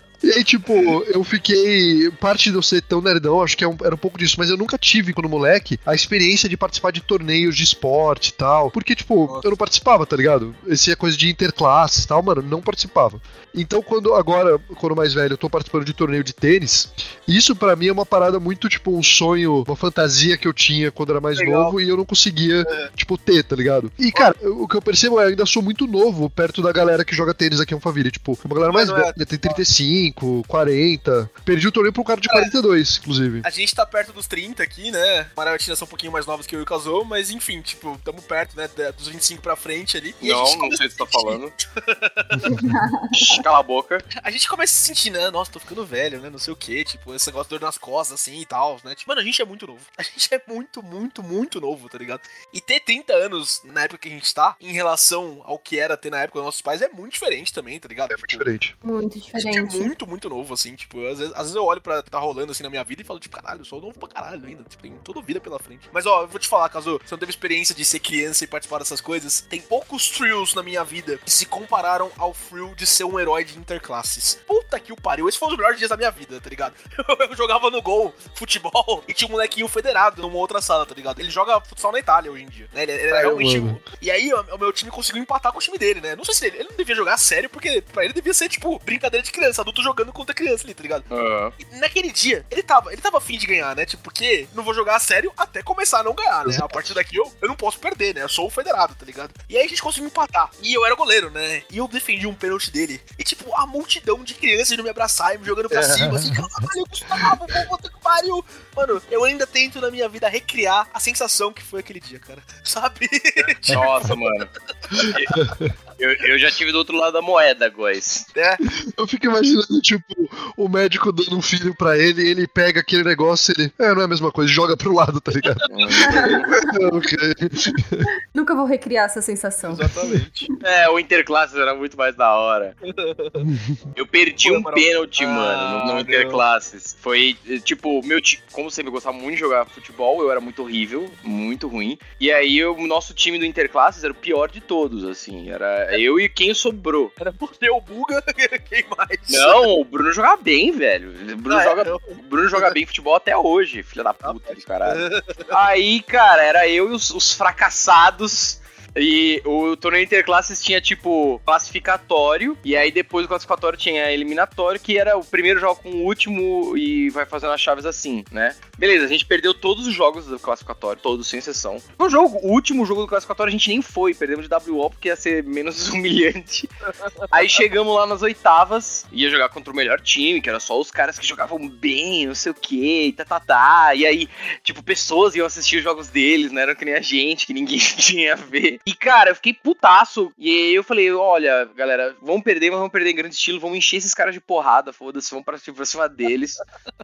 E aí, tipo, eu fiquei. Parte de eu ser tão nerdão, acho que é um- era um pouco disso, mas eu nunca tive, quando moleque, a experiência de participar de torneios de esporte e tal. Porque, tipo, Nossa. eu não participava, tá ligado? Esse é coisa de interclasses e tal, mano, não participava. Então, quando agora, quando mais velho, eu tô participando de torneio de tênis, isso pra mim é uma parada muito, tipo, um sonho, uma fantasia que eu tinha quando era mais Legal. novo e eu não conseguia, tipo, ter, tá ligado? E, cara, eu- o que eu percebo é eu ainda sou muito novo perto da galera que joga tênis aqui em Alphaville. Tipo, uma galera mais é- velha, tem 35, 40. Perdi o torneio pro cara de 42, inclusive. A gente tá perto dos 30 aqui, né? Maravilha são um pouquinho mais novos que eu e o Casou, mas enfim, tipo, tamo perto, né? Dos 25 pra frente ali. E Não, não sei o que você tá falando. Cala a boca. a gente começa a se sentir, né? Nossa, tô ficando velho, né? Não sei o que, tipo, esse negócio de dor nas costas, assim e tal, né? Tipo, mano, a gente é muito novo. A gente é muito, muito, muito novo, tá ligado? E ter 30 anos na época que a gente tá, em relação ao que era ter na época dos nossos pais, é muito diferente também, tá ligado? É muito diferente. Muito A gente é diferente. muito muito, muito novo, assim, tipo, às vezes, às vezes eu olho pra tá rolando assim na minha vida e falo, tipo, caralho, eu sou novo pra caralho ainda, tipo, tem toda vida pela frente. Mas ó, eu vou te falar, caso você não teve experiência de ser criança e participar dessas coisas, tem poucos thrills na minha vida que se compararam ao thrill de ser um herói de interclasses. Puta que o pariu, esse foi um dos melhores dias da minha vida, tá ligado? Eu jogava no gol, futebol, e tinha um molequinho federado numa outra sala, tá ligado? Ele joga futsal na Itália hoje em dia, né? Ele, ele é realmente. mano. E aí, o o meu time conseguiu empatar com o time dele, né? Não sei se ele, ele não devia jogar sério, porque pra ele devia ser, tipo, brincadeira de criança, adulto jogando contra criança ali, tá ligado? Aham. E naquele dia, ele tava, ele tava afim de ganhar, né? Tipo, porque não vou jogar a sério até começar a não ganhar, né? A partir daqui eu, eu não posso perder, né? Eu sou o federado, tá ligado? E aí a gente conseguiu empatar. E eu era goleiro, né? E eu defendi um pênalti dele. E, tipo, a multidão de crianças indo me abraçar e me jogando pra cima, assim, caralho, Gustavo, pô, puta que pariu. Mano, eu ainda tento na minha vida recriar a sensação que foi aquele dia, cara. Sabe? Nossa, mano. Eu, eu já tive do outro lado da moeda, guys. né? Eu fico imaginando, tipo, o médico dando um filho pra ele, ele pega aquele negócio e ele. É, não é a mesma coisa, joga pro lado, tá ligado? Nunca vou recriar essa sensação. Exatamente. É, o Interclasses era muito mais da hora. Eu perdi Pô, um pênalti, Ah, mano, no, no não. Interclasses. Foi, tipo, meu time, como sempre, eu gostava muito de jogar futebol, eu era muito horrível, muito ruim. E aí, o nosso time do Interclasses era o pior de todos, assim. Era eu e quem sobrou. Era ter o Buga, quem mais? Não, o Bruno jogava bem, velho. O Bruno, Ah, é? joga, o Bruno joga bem futebol até hoje, filha da puta do caralho. Aí, cara, era eu e os, os fracassados. E o torneio Interclasses tinha, tipo, classificatório. E aí depois do classificatório tinha eliminatório, que era o primeiro jogo com o último e vai fazendo as chaves assim, né? Beleza, a gente perdeu todos os jogos do classificatório, todos, sem exceção. No jogo, o último jogo do classificatório a gente nem foi, perdemos de WO porque ia ser menos humilhante. Aí chegamos lá nas oitavas, ia jogar contra o melhor time, que era só os caras que jogavam bem, não sei o que, tá, tá, tá. E aí, tipo, pessoas iam assistir os jogos deles, não eram que nem a gente, que ninguém tinha a ver. E, cara, eu fiquei putaço. E aí eu falei, olha, galera, vamos perder, mas vamos perder em grande estilo, vamos encher esses caras de porrada, foda-se, vamos pra, pra cima deles.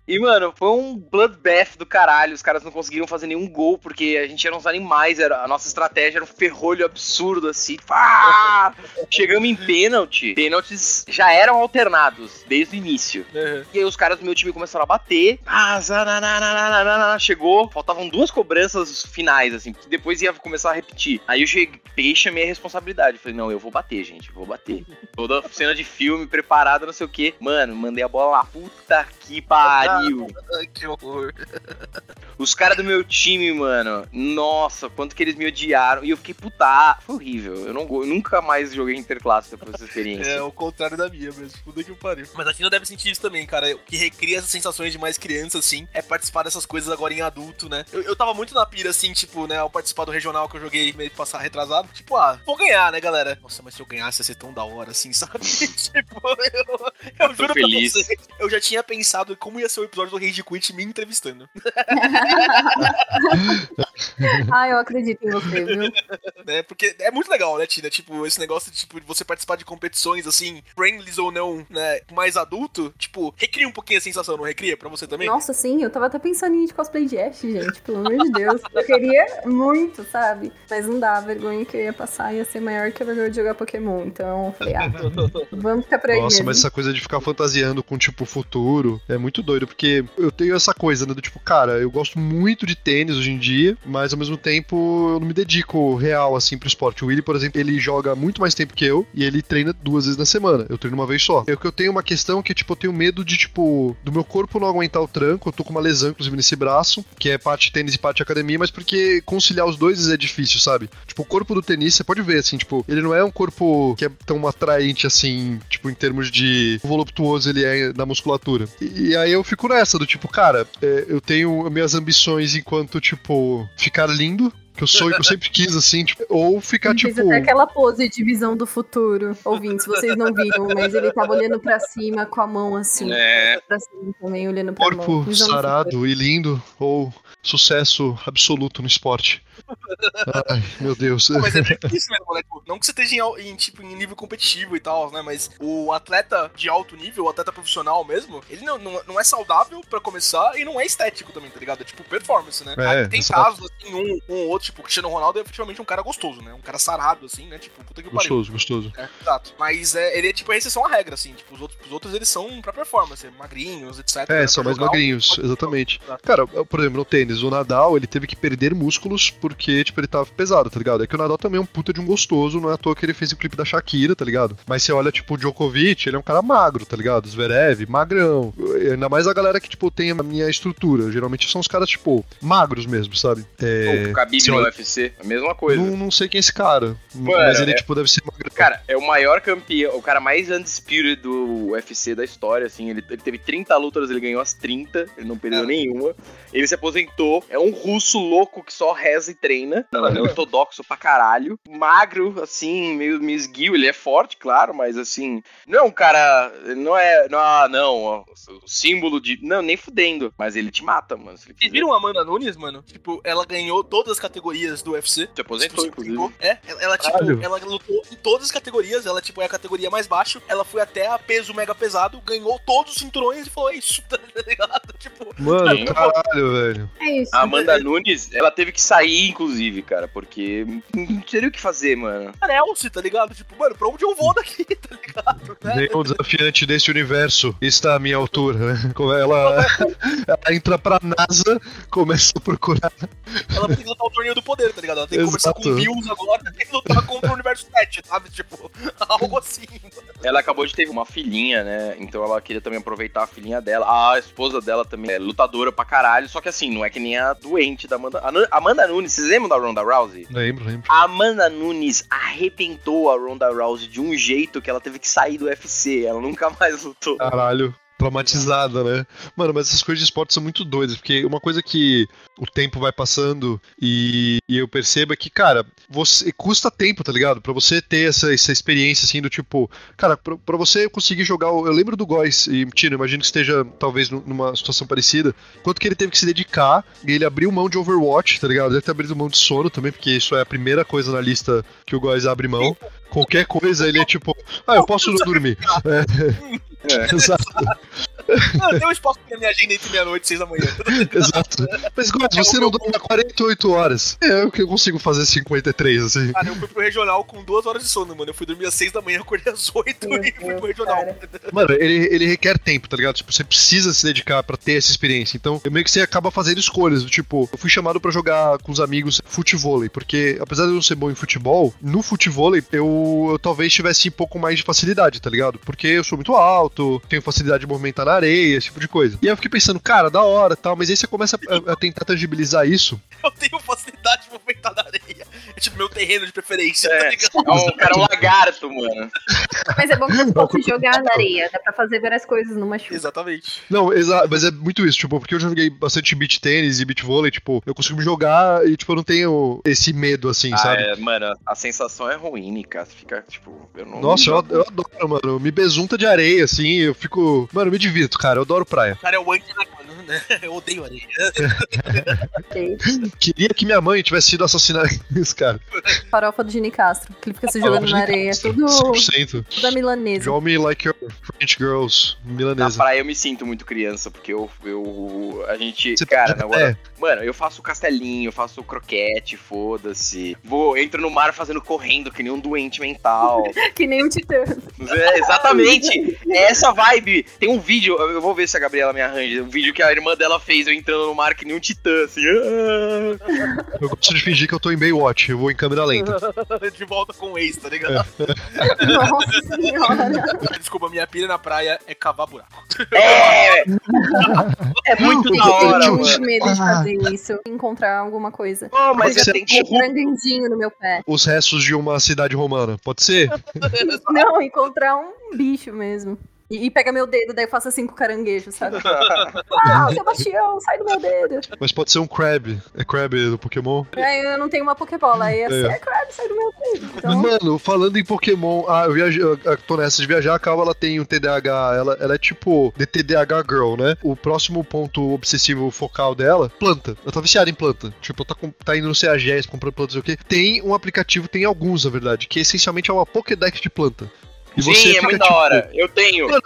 E, mano, foi um bloodbath do caralho. Os caras não conseguiram fazer nenhum gol, porque a gente era uns animais, era, a nossa estratégia era um ferrolho absurdo, assim. Ah! Chegamos em pênalti. Pênaltis já eram alternados desde o início. Uhum. E aí os caras do meu time começaram a bater. Ah, zananana, chegou. Faltavam duas cobranças finais, assim, que depois ia começar a repetir. Aí eu cheguei chamei a responsabilidade. Falei, não, eu vou bater, gente, vou bater. Toda cena de filme preparada, não sei o quê. Mano, mandei a bola lá. Puta que pariu. Que horror. Os caras do meu time, mano, nossa, quanto que eles me odiaram. E eu fiquei puta, foi horrível. Eu, não, eu nunca mais joguei interclasse depois dessa experiência. É o contrário da minha mesmo. Puta que pariu. Mas a Tina deve sentir isso também, cara. O que recria essas sensações de mais criança, assim, é participar dessas coisas agora em adulto, né? Eu, eu tava muito na pira, assim, tipo, né, ao participar do regional que eu joguei meio que passar retrasado. Tipo, ah, vou ganhar, né, galera? Nossa, mas se eu ganhasse ia ser tão da hora, assim, sabe? tipo, eu, eu juro feliz. pra você, eu já tinha pensado em como ia ser o episódio do Rage Quit me entrevistando. Ah, eu acredito em você, viu? né? Porque é muito legal, né, Tina? Tipo, esse negócio de tipo, você participar de competições, assim, friendlies ou não, né, mais adulto, tipo, recria um pouquinho a sensação, não recria pra você também? Nossa, sim, eu tava até pensando em ir de cosplay de Ash, gente, pelo amor de Deus. Eu queria muito, sabe? Mas não dá, a vergonha que eu ia passar ia ser maior que a vergonha de jogar Pokémon. Então eu falei, ah, vamos ficar por aí Nossa, mesmo. mas essa coisa de ficar fantasiando com, tipo, o futuro é muito doido, porque eu tenho essa coisa, né, do tipo, cara, eu gosto muito de tênis hoje em dia, mas ao mesmo tempo eu não me dedico real, assim, pro esporte. O Willy, por exemplo, ele joga muito mais tempo que eu e ele treina duas vezes na semana. Eu treino uma vez só. É que eu tenho uma questão que, tipo, eu tenho medo de, tipo, do meu corpo não aguentar o tranco. Eu tô com uma lesão, inclusive, nesse braço, que é parte tênis e parte academia, mas porque conciliar os dois é difícil, sabe? Tipo, o corpo do tenista, você pode ver, assim, tipo, ele não é um corpo que é tão atraente, assim, tipo, em termos de voluptuoso ele é da musculatura. E, e aí eu fico nessa, do tipo, cara, é, eu tenho minhas ambições enquanto, tipo, ficar lindo, que eu sou que eu sempre quis, assim, tipo, ou ficar, Ele fez tipo. até aquela pose de visão do futuro. Ouvintes, vocês não viram, mas ele tava olhando pra cima com a mão assim. É. Pra cima também, olhando pra mão. Corpo futuro. sarado e lindo, ou sucesso absoluto no esporte. Ai, meu Deus. Pô, mas é mesmo, né? Tipo, Não que você esteja em, em, tipo, em nível competitivo e tal, né? Mas o atleta de alto nível, o atleta profissional mesmo, ele não, não, não é saudável pra começar e não é estético também, tá ligado? É tipo performance, né? É, tem casos, assim, um, um ou outro tipo, o Cristiano Ronaldo é efetivamente um cara gostoso, né? Um cara sarado, assim, né? Tipo, puta que pariu. Gostoso, gostoso. É, exato. Mas é, ele é tipo a exceção à regra, assim. Tipo, os outros, os outros eles são pra performance, magrinhos, etc. É, né, são mais magrinhos, exatamente. Exato. Cara, por exemplo, no tênis, o Nadal, ele teve que perder músculos porque, tipo, ele tava pesado, tá ligado? É que o Nadal também é um puta de um gostoso, não é à toa que ele fez o clipe da Shakira, tá ligado? Mas você olha, tipo, o Djokovic, ele é um cara magro, tá ligado? Zverev, magrão. Ainda mais a galera que, tipo, tem a minha estrutura. Geralmente são os caras, tipo, magros mesmo, sabe? É, o Khabib no UFC, a mesma coisa. Não, não sei quem é esse cara, mas ele, é- tipo, deve ser magrão. Cara, é o maior campeão, o cara mais undisputed do UFC da história, assim. Ele, ele teve 30 lutas, ele ganhou as 30, ele não perdeu É. nenhuma. Ele se aposentou, é um russo louco que só reza e treina. Ele é ortodoxo pra caralho. Magro, assim, meio, meio esguio. Ele é forte, claro, mas assim. Não é um cara. Não é. Não, ah, não. ó, O símbolo de. Não, nem fudendo. Mas ele te mata, mano. Vocês quiser. viram a Amanda Nunes, mano? Tipo, ela ganhou todas as categorias do UFC. Se aposentou, inclusive. É, ela, ela, tipo, Caralho. ela lutou em todas as categorias, ela, tipo, é a categoria mais baixa, ela foi até a peso mega pesado, ganhou todos os cinturões e falou, é isso, tá ligado? Tipo, Mano, Sim. caralho, velho. É isso. A Amanda Nunes, ela teve que sair, inclusive, cara, porque não teria o que fazer, mano. a Nelson, tá ligado? Tipo, mano, pra onde eu vou daqui, tá ligado? Né? Nenhum desafiante desse universo está à minha altura, né? Como Ela, ela entra pra NASA, começa a procurar. Ela tem que lutar o torneio do poder, tá ligado? Ela tem que conversar Exato. com o Bills agora, tem que lutar contra o universo 7, sabe? Tipo, algo assim. Ela acabou de ter uma filhinha, né? Então ela queria também aproveitar a filhinha dela. A esposa dela também é lutadora pra caralho. Só que assim, não é que nem a doente da Amanda. A Amanda Nunes, vocês lembram da Ronda Rousey? Lembro, lembro. A Amanda Nunes arrebentou a Ronda Rousey de um jeito que ela teve que sair do UFC. Ela nunca mais lutou. Caralho. Traumatizada, né? Mano, mas essas coisas de esporte são muito doidas, porque uma coisa que o tempo vai passando e, e eu percebo é que, cara, você custa tempo, tá ligado? Pra você ter essa, essa experiência, assim, do tipo, cara, pra, pra você conseguir jogar. Eu lembro do Góis, e Tino, imagino que esteja talvez nu- numa situação parecida, quanto que ele teve que se dedicar e ele abriu mão de Overwatch, tá ligado? Deve ter abrido mão de sono também, porque isso é a primeira coisa na lista que o Góis abre mão. Qualquer coisa ele é tipo, ah, eu posso dormir. É. Exato. Mano, tem um espaço na minha agenda entre meia-noite e seis da manhã. Exato. Mas, Góis, você não dorme há 48 horas. É o que eu consigo fazer 53, assim. Cara, eu fui pro regional com duas horas de sono, mano. Eu fui dormir às seis da manhã, acordei às oito Meu e fui pro regional. cara. Mano, ele, ele requer tempo, tá ligado? Tipo, você precisa se dedicar pra ter essa experiência. Então, eu meio que você acaba fazendo escolhas. do Tipo, eu fui chamado pra jogar com os amigos futevôlei, porque apesar de eu não ser bom em futebol, no futevôlei eu, eu talvez tivesse um pouco mais de facilidade, tá ligado? Porque eu sou muito alto, tenho facilidade de movimentar na areia, esse tipo de coisa. E aí eu fiquei pensando, cara, da hora tal, mas aí você começa a, a tentar tangibilizar isso. Eu tenho facilidade de movimentar na areia. É tipo meu terreno de preferência, É. tá? É um cara um lagarto, mano. Mas é bom que você pode jogar na areia. Dá pra fazer várias coisas numa chuva. Exatamente. Não, exato, mas é muito isso, tipo, porque eu já joguei bastante beach tênis e beach vôlei, tipo, eu consigo jogar e, tipo, eu não tenho esse medo, assim, Ah, sabe? é, mano, a sensação é ruim, cara. Você fica, tipo, eu não. Nossa, eu, eu adoro, mano. Me besunta de areia, assim, eu fico. Mano, eu me divirto, cara. Eu adoro praia. O cara é o né? Eu odeio areia. Queria que minha mãe tivesse sido assassinada. Isso, cara. Farofa do Gini Castro, que ele fica se jogando na areia. Tudo, 100%. tudo a milanesa. Draw me like your French girls. Na Milanesa. praia eu me sinto muito criança, porque eu. eu a gente. Você- cara, na hora. é. Mano, eu faço castelinho, eu faço croquete, foda-se. Vou, entro no mar fazendo correndo, que nem um doente mental. Que nem um titã. É, exatamente! É essa vibe. Tem um vídeo, eu vou ver se a Gabriela me arranja. Um vídeo que a irmã dela fez, eu entrando no mar que nem um titã, assim. ah. Eu gosto de fingir que eu tô em Baywatch. Eu vou em câmera lenta. de volta com o ex, tá ligado? Nossa senhora. Desculpa, minha pilha na praia é cavar buraco. É! É muito da hora, Eu tenho medo de fazer isso. Encontrar alguma coisa. Pô, mas Você já tem Um no meu pé. Os restos de uma cidade romana. Pode ser? Não, encontrar um bicho mesmo. E, e pega meu dedo, daí eu faço assim com o caranguejo, sabe? ah, Sebastião, sai do meu dedo. Mas pode ser um crab. É crab do Pokémon? Aí eu não tenho uma Pokébola, aí assim, É. é crab, sai do meu dedo. Então, Mano, falando em Pokémon, ah, eu tô nessa de viajar, a Calva ela tem um TDAH, ela, ela é tipo de TDAH Girl, né? O próximo ponto obsessivo focal dela, planta. Ela tá viciada em planta. Tipo, tá, com- tá indo no CAGS comprando plantas, não sei o quê. Tem um aplicativo, tem alguns, na verdade, que essencialmente é uma Pokédex de planta. E Sim, é fica, muito da tipo, hora. Eu tenho. Mano,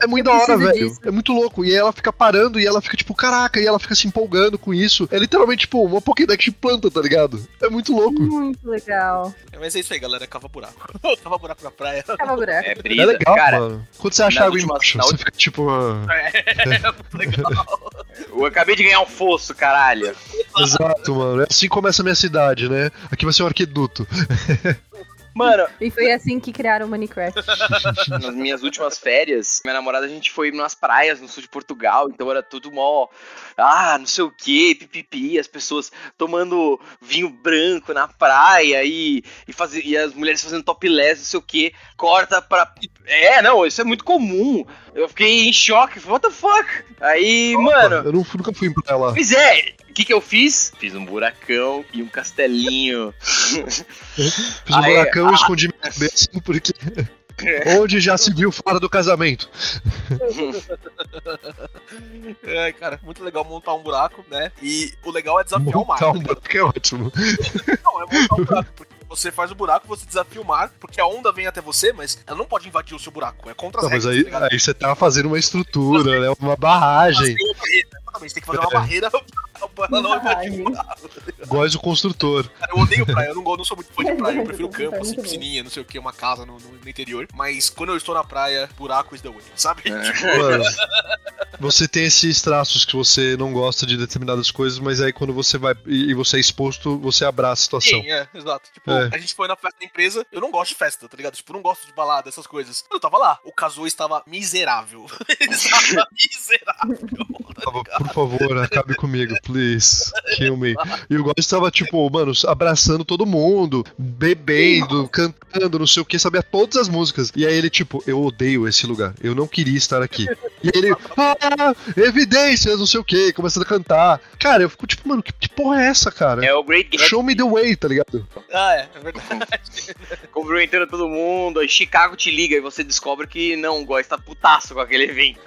É muito da hora, velho. disso. É muito louco. E aí ela fica parando e ela fica tipo, caraca, e ela fica se empolgando com isso. É literalmente, tipo, uma Pokédex de planta, tá ligado? É muito louco. Muito legal. Mas é isso aí, galera. Cava buraco. Cava buraco na praia. Tava buraco. É É brisa. legal, Cara, mano. Quando você acha água embaixo, você fica tipo. ah, É, muito legal. eu acabei de ganhar um fosso, caralho. Exato, mano. É assim começa a minha cidade, né? Aqui vai ser um arqueduto. Mano, E foi assim que criaram o Minecraft. nas minhas últimas férias, minha namorada, a gente foi nas praias no sul de Portugal, então era tudo mó. Ah, não sei o que, pipipi, as pessoas tomando vinho branco na praia e, e, fazer, e as mulheres fazendo topless, não sei o que, corta pra. É, não, isso é muito comum. Eu fiquei em choque, what the fuck? Aí, mano. Eu não, nunca fui pra lá. Pois é, o que que eu fiz? Fiz um buracão e um castelinho. Fiz um Aí, buracão ah. e escondi minha cabeça porque. Onde já se viu fora do casamento. É, cara, muito legal montar um buraco, né? E o legal é desafiar o mar. Montar um buraco é ótimo. Não, é montar um buraco. Porque você faz o buraco, você desafia o mar, porque a onda vem até você, mas ela não pode invadir o seu buraco. É contra as Não, mas regras, aí, tá aí você tá fazendo uma estrutura, né? Uma barragem. Fazer uma barreira, exatamente, tem que fazer uma É. barreira pra ela não invadir o buraco. Igual o construtor. Cara, eu odeio praia, eu não, gosto, não sou muito fã de praia. Eu prefiro Tá campo, assim, piscininha, não sei o que, uma casa no, no- no interior. Mas quando eu estou na praia, buraco is the way, sabe? É. Tipo, Mano, você tem esses traços que você não gosta de determinadas coisas, mas aí quando você vai e e você é exposto, você abraça a situação. Sim, é, exato. Tipo, É. a gente foi na festa da empresa, eu não gosto de festa, tá ligado? Tipo, eu não gosto de balada, essas coisas. Eu tava lá, o casou estava miserável. Ele estava miserável. Tava, Por favor, acabe comigo, please. Kill me. E o Góis tava, tipo, mano, abraçando todo mundo, bebendo, cantando, não sei o que, sabia todas as músicas. E aí ele, tipo, eu odeio esse lugar, eu não queria estar aqui. E aí ele, ah, evidências, não sei o que, começando a cantar. Cara, eu fico tipo, mano, que, que porra é essa, cara? É o Great Gatsby Show me the way, tá ligado? Ah, é, é verdade. cumprimentando todo mundo, aí Chicago te liga e você descobre que não, o Góis tá putaço com aquele evento.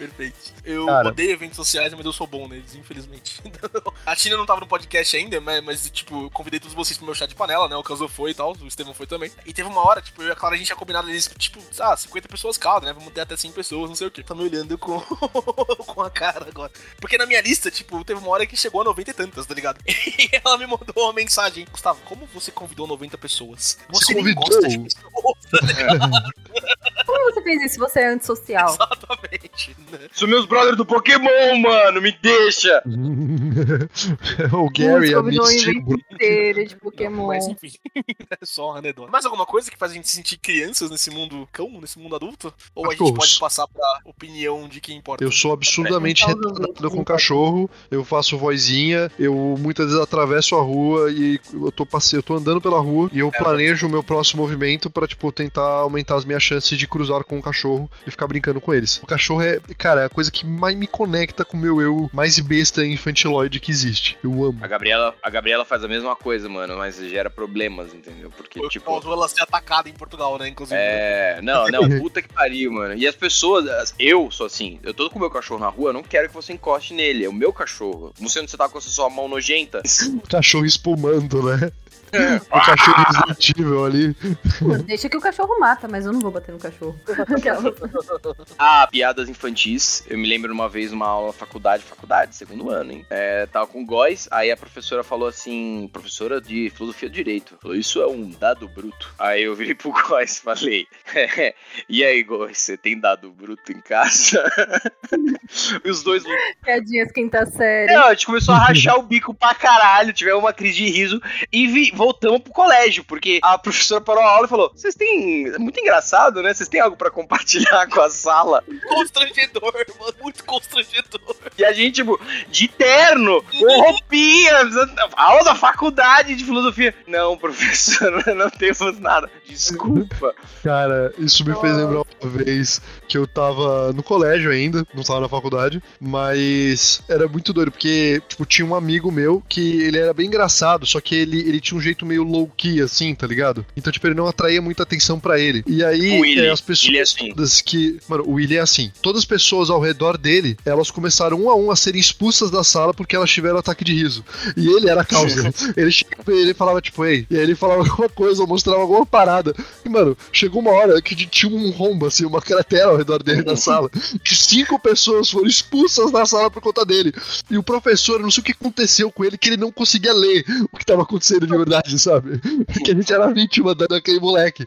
Perfeito. Eu Cara. odeio eventos sociais, mas eu sou bom neles, infelizmente. A Tina não tava no podcast ainda, mas, mas, tipo, eu convidei todos vocês pro meu chá de panela, né? O Casou foi e tal, o Estevão foi também. E teve uma hora, tipo, eu e a Clara, a gente tinha combinado eles, tipo, ah, 50 pessoas cada, né? Vamos ter até 100 pessoas, não sei o quê. Tá me olhando com, com a cara agora. Porque na minha lista, tipo, teve uma hora que chegou a 90 e tantas, tá ligado? E ela me mandou uma mensagem. Gustavo, como você convidou 90 pessoas? Você convidou? gosta de pessoas, Como você fez isso? Você é antissocial. exatamente, né? São meus brothers do Pokémon, mano, me deixa! o Gary, a combinou um Misty, evento inteiro de Pokémon. Mas enfim, é só uma anedota. Mais alguma coisa que faz a gente se sentir crianças nesse mundo cão, nesse mundo adulto? Ou a gente pode passar pra opinião de quem importa? Eu sou absurdamente os retardado ouvintes, com cachorro, eu faço vozinha, eu muitas vezes atravesso a rua e eu tô, passe... eu tô andando pela rua e eu planejo o meu próximo movimento pra, tipo, tentar aumentar as minhas chances de cruzar com o cachorro e ficar brincando com eles. O cachorro é, cara, é a coisa que mais me conecta com o meu eu mais besta e infantiloide que existe. Eu amo. A Gabriela, a Gabriela faz a mesma coisa, mano, mas gera problemas, entendeu? Porque, Eu tipo. posso ela ser atacada em Portugal, né? Inclusive. É, não, não, puta que pariu, mano. E as pessoas, as- eu sou assim, eu tô com o meu cachorro na rua, eu não quero que você encoste nele, é o meu cachorro. Não sei onde você tá com essa sua mão nojenta. O cachorro espumando, né? O cachorro Evil ali. Deixa que o cachorro mata, mas eu não vou bater no cachorro. Ah, piadas infantis. Eu me lembro uma vez uma aula na faculdade, faculdade, segundo ano, hein? É, tava com o Góis, aí a professora falou assim, professora de filosofia do direito, falou, isso é um dado bruto. Aí eu virei pro Góis e falei, e aí, Góis, você tem dado bruto em casa? e os dois Piadinhas quinta série. Não, a gente começou a rachar o bico pra caralho, tivemos uma crise de riso e vi- voltamos pro colégio, porque a professora parou a aula e falou: Vocês têm. É muito engraçado, né? Vocês têm algo pra compartilhar com a sala? Constrangedor, mano. Muito constrangedor. E a gente, tipo, de terno, com roupinha, aula da faculdade de filosofia. Não, professor, não temos nada. Desculpa. Cara, isso me fez lembrar uma vez que eu tava no colégio ainda, não tava na faculdade, mas era muito doido, porque, tipo, tinha um amigo meu que ele era bem engraçado, só que ele, ele tinha um jeito meio low-key, assim, tá ligado? Então, tipo, ele não atraía muita atenção pra ele. E aí, Willy, é, as pessoas é assim. todas que... Mano, o Willy é assim. todas as pessoas ao redor dele, elas começaram um a um a serem expulsas da sala porque elas tiveram ataque de riso. E ele era a causa. ele, ele falava, tipo, ei, e aí ele falava alguma coisa, ou mostrava alguma parada. E, mano, chegou uma hora que tinha um rombo, assim, uma cratera ao redor dele na sala, que cinco pessoas foram expulsas da sala por conta dele. E o professor, não sei o que aconteceu com ele, que ele não conseguia ler o que tava acontecendo de verdade, sabe? Que a gente era vítima da- daquele moleque.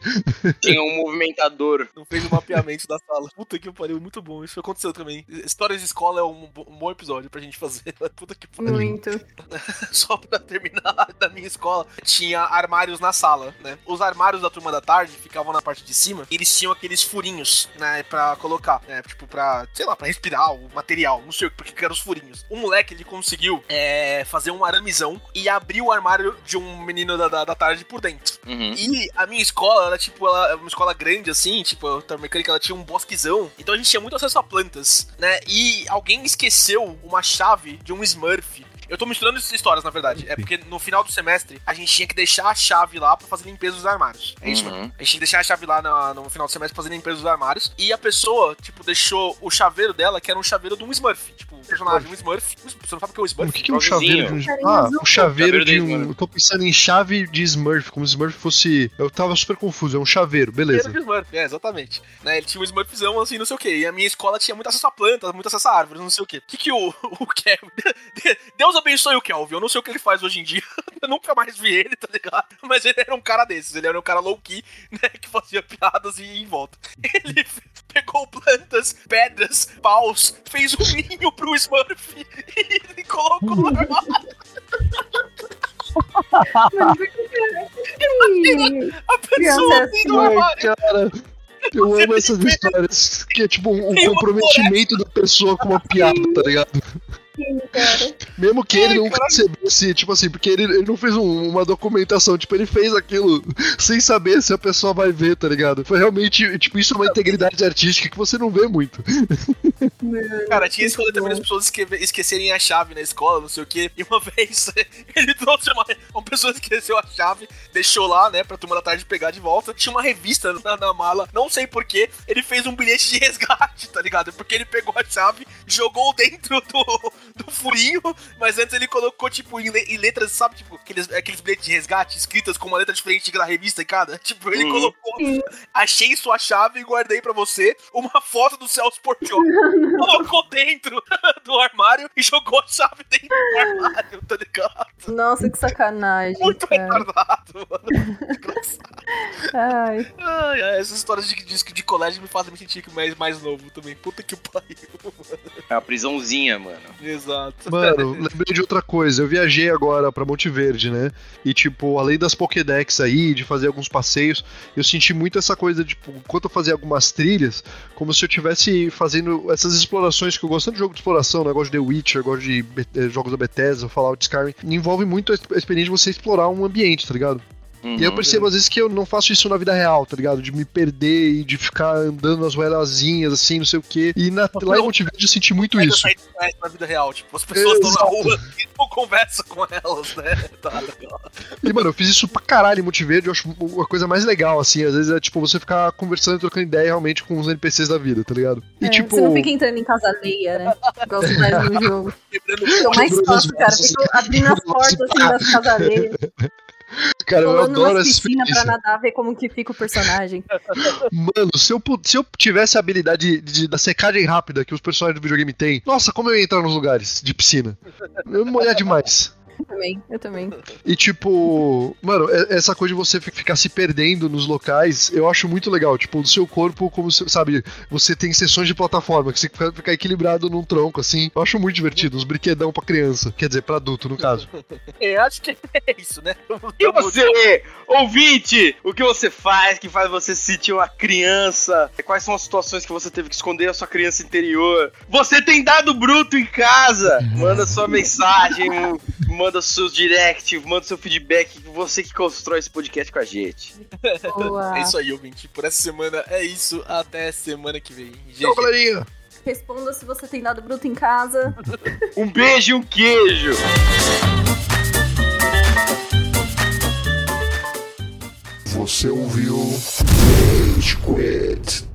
Tinha um movimentador. Não fez o mapeamento da sala. Puta que pariu, muito bom. Isso aconteceu também. Histórias de escola é um, um bom episódio pra gente fazer. Puta que pariu. Muito. Só pra terminar, da minha escola, tinha armários na sala, né? Os armários da turma da tarde ficavam na parte de cima e eles tinham aqueles furinhos, né? Pra colocar, né? Tipo, pra, sei lá, pra respirar o material. Não sei porque que eram os furinhos. O moleque, ele conseguiu é, fazer um aramizão e abrir o armário de um menino da, da, da tarde por dentro. Uhum. E a minha escola, ela, tipo, ela é uma escola grande, assim, tipo, a mecânica, ela tinha um bosquezão. Então a gente tinha muito acesso a plantas, né? E alguém esqueceu uma chave de um Smurf. Eu tô misturando essas histórias, na verdade. É porque no final do semestre, a gente tinha que deixar a chave lá pra fazer limpeza dos armários. É isso, Uhum. mano. A gente tinha que deixar a chave lá na- no final do semestre pra fazer limpeza dos armários. E a pessoa, tipo, deixou o chaveiro dela, que era um chaveiro de um Smurf. Tipo, um personagem, um Smurf. Você não sabe o que é o O Smurf? que, que é um chaveiro de um. Ah, o chaveiro de um. Smurf. Eu tô pensando em chave de Smurf, como se Smurf fosse. Eu tava super confuso, é um chaveiro, beleza. Chaveiro de Smurf, é, exatamente. Né, ele tinha um Smurfzão, assim, não sei o que. E a minha escola tinha muito acesso a plantas, muito acesso a árvores, não sei o que. O que que o, o Kelvin... Deus abençoe o Kelvin, eu não sei o que ele faz hoje em dia. Eu nunca mais vi ele, tá ligado? Mas ele era um cara desses, ele era um cara low-key, né, que fazia piadas e ia em volta. Ele pegou plantas, pedras, paus, fez um ninho pro Smurf e ele colocou no armário. Que- A pessoa Criança assim no Ai, armário. cara. Eu amo essas histórias. Que é tipo um, um comprometimento da pessoa com uma piada, tá ligado? Cara? Mesmo que ele não percebesse, tipo assim, porque ele, ele não fez um- uma documentação, tipo, ele fez aquilo sem saber se a pessoa vai ver, tá ligado? Foi realmente, tipo, isso é uma integridade artística que você não vê muito. Cara, tinha esse rolê também das pessoas esque- esquecerem a chave na escola, não sei o quê. E uma vez ele trouxe uma, uma pessoa esqueceu a chave, deixou lá, né, pra turma da tarde pegar de volta. Tinha uma revista na, na mala, não sei porquê. Ele fez um bilhete de resgate, tá ligado? Porque ele pegou a chave, jogou dentro do, do furinho, mas antes ele colocou, tipo, em, le- em letras, sabe, tipo, aqueles, aqueles bilhetes de resgate escritas com uma letra diferente da revista em cada. Tipo, ele Uhum. colocou, achei sua chave e guardei pra você uma foto do Celso Portioli colocou dentro do armário e jogou a chave dentro do armário, tá ligado? Nossa, que sacanagem. Muito cara. retardado, mano. Engraçado. Ai, Ai, ai, essas histórias de, de, de colégio me fazem me sentir mais, mais novo também. Puta que pariu, mano. É uma prisãozinha, mano. Exato. Mano, lembrei de outra coisa. Eu viajei agora pra Monte Verde, né? E, tipo, além das Pokédex aí, de fazer alguns passeios, eu senti muito essa coisa, tipo, enquanto eu fazia algumas trilhas, como se eu estivesse fazendo essas explorações que eu gosto tanto de jogo de exploração, né? Eu gosto de The Witcher, eu gosto de eh, jogos da Bethesda, Fallout Skyrim. Envolve muito a experiência de você explorar um ambiente, tá ligado? Uhum. E eu percebo às vezes que eu não faço isso na vida real, tá ligado? De me perder e de ficar andando nas ruelazinhas, assim, não sei o quê. E na, lá em Monte Verde eu senti muito isso. sair na vida real, tipo, as pessoas estão na rua e não conversa com elas, né? Tá legal. E, mano, eu fiz isso pra caralho em Monte Verde, eu acho a coisa mais legal, assim. Às vezes é tipo você ficar conversando e trocando ideia realmente com os NPCs da vida, tá ligado? E é, tipo. Você não fica entrando em casa alheia, né? Igual você faz no jogo. Eu mais os cara. Fico abrindo as portas assim das casas alheias. Cara, eu Pulando adoro essa piscina pra nadar, ver como que fica o personagem. Mano, se eu, se eu tivesse a habilidade de, de- da secagem rápida que os personagens do videogame têm, nossa, como eu ia entrar nos lugares de piscina. Eu ia molhar demais. Eu também, eu também. E tipo, mano, essa coisa de você fi- ficar se perdendo nos locais, eu acho muito legal. Tipo, o seu corpo, como se- sabe, você tem sessões de plataforma, que você fica, fica equilibrado num tronco, assim. Eu acho muito divertido, uns brinquedão pra criança. Quer dizer, pra adulto, no caso. É, acho que é isso, né? E você, ouvinte, o que você faz que faz você se sentir uma criança? Quais são as situações que você teve que esconder a sua criança interior? Você tem dado bruto em casa? Manda sua mensagem, manda seus direct, manda seu feedback. Você que constrói esse podcast com a gente. Boa. É isso aí, ouvinte. Por essa semana é isso. Até semana que vem. Tchau, galerinha! Responda se você tem dado bruto em casa. Um beijo e um queijo! Você ouviu Rage Quit.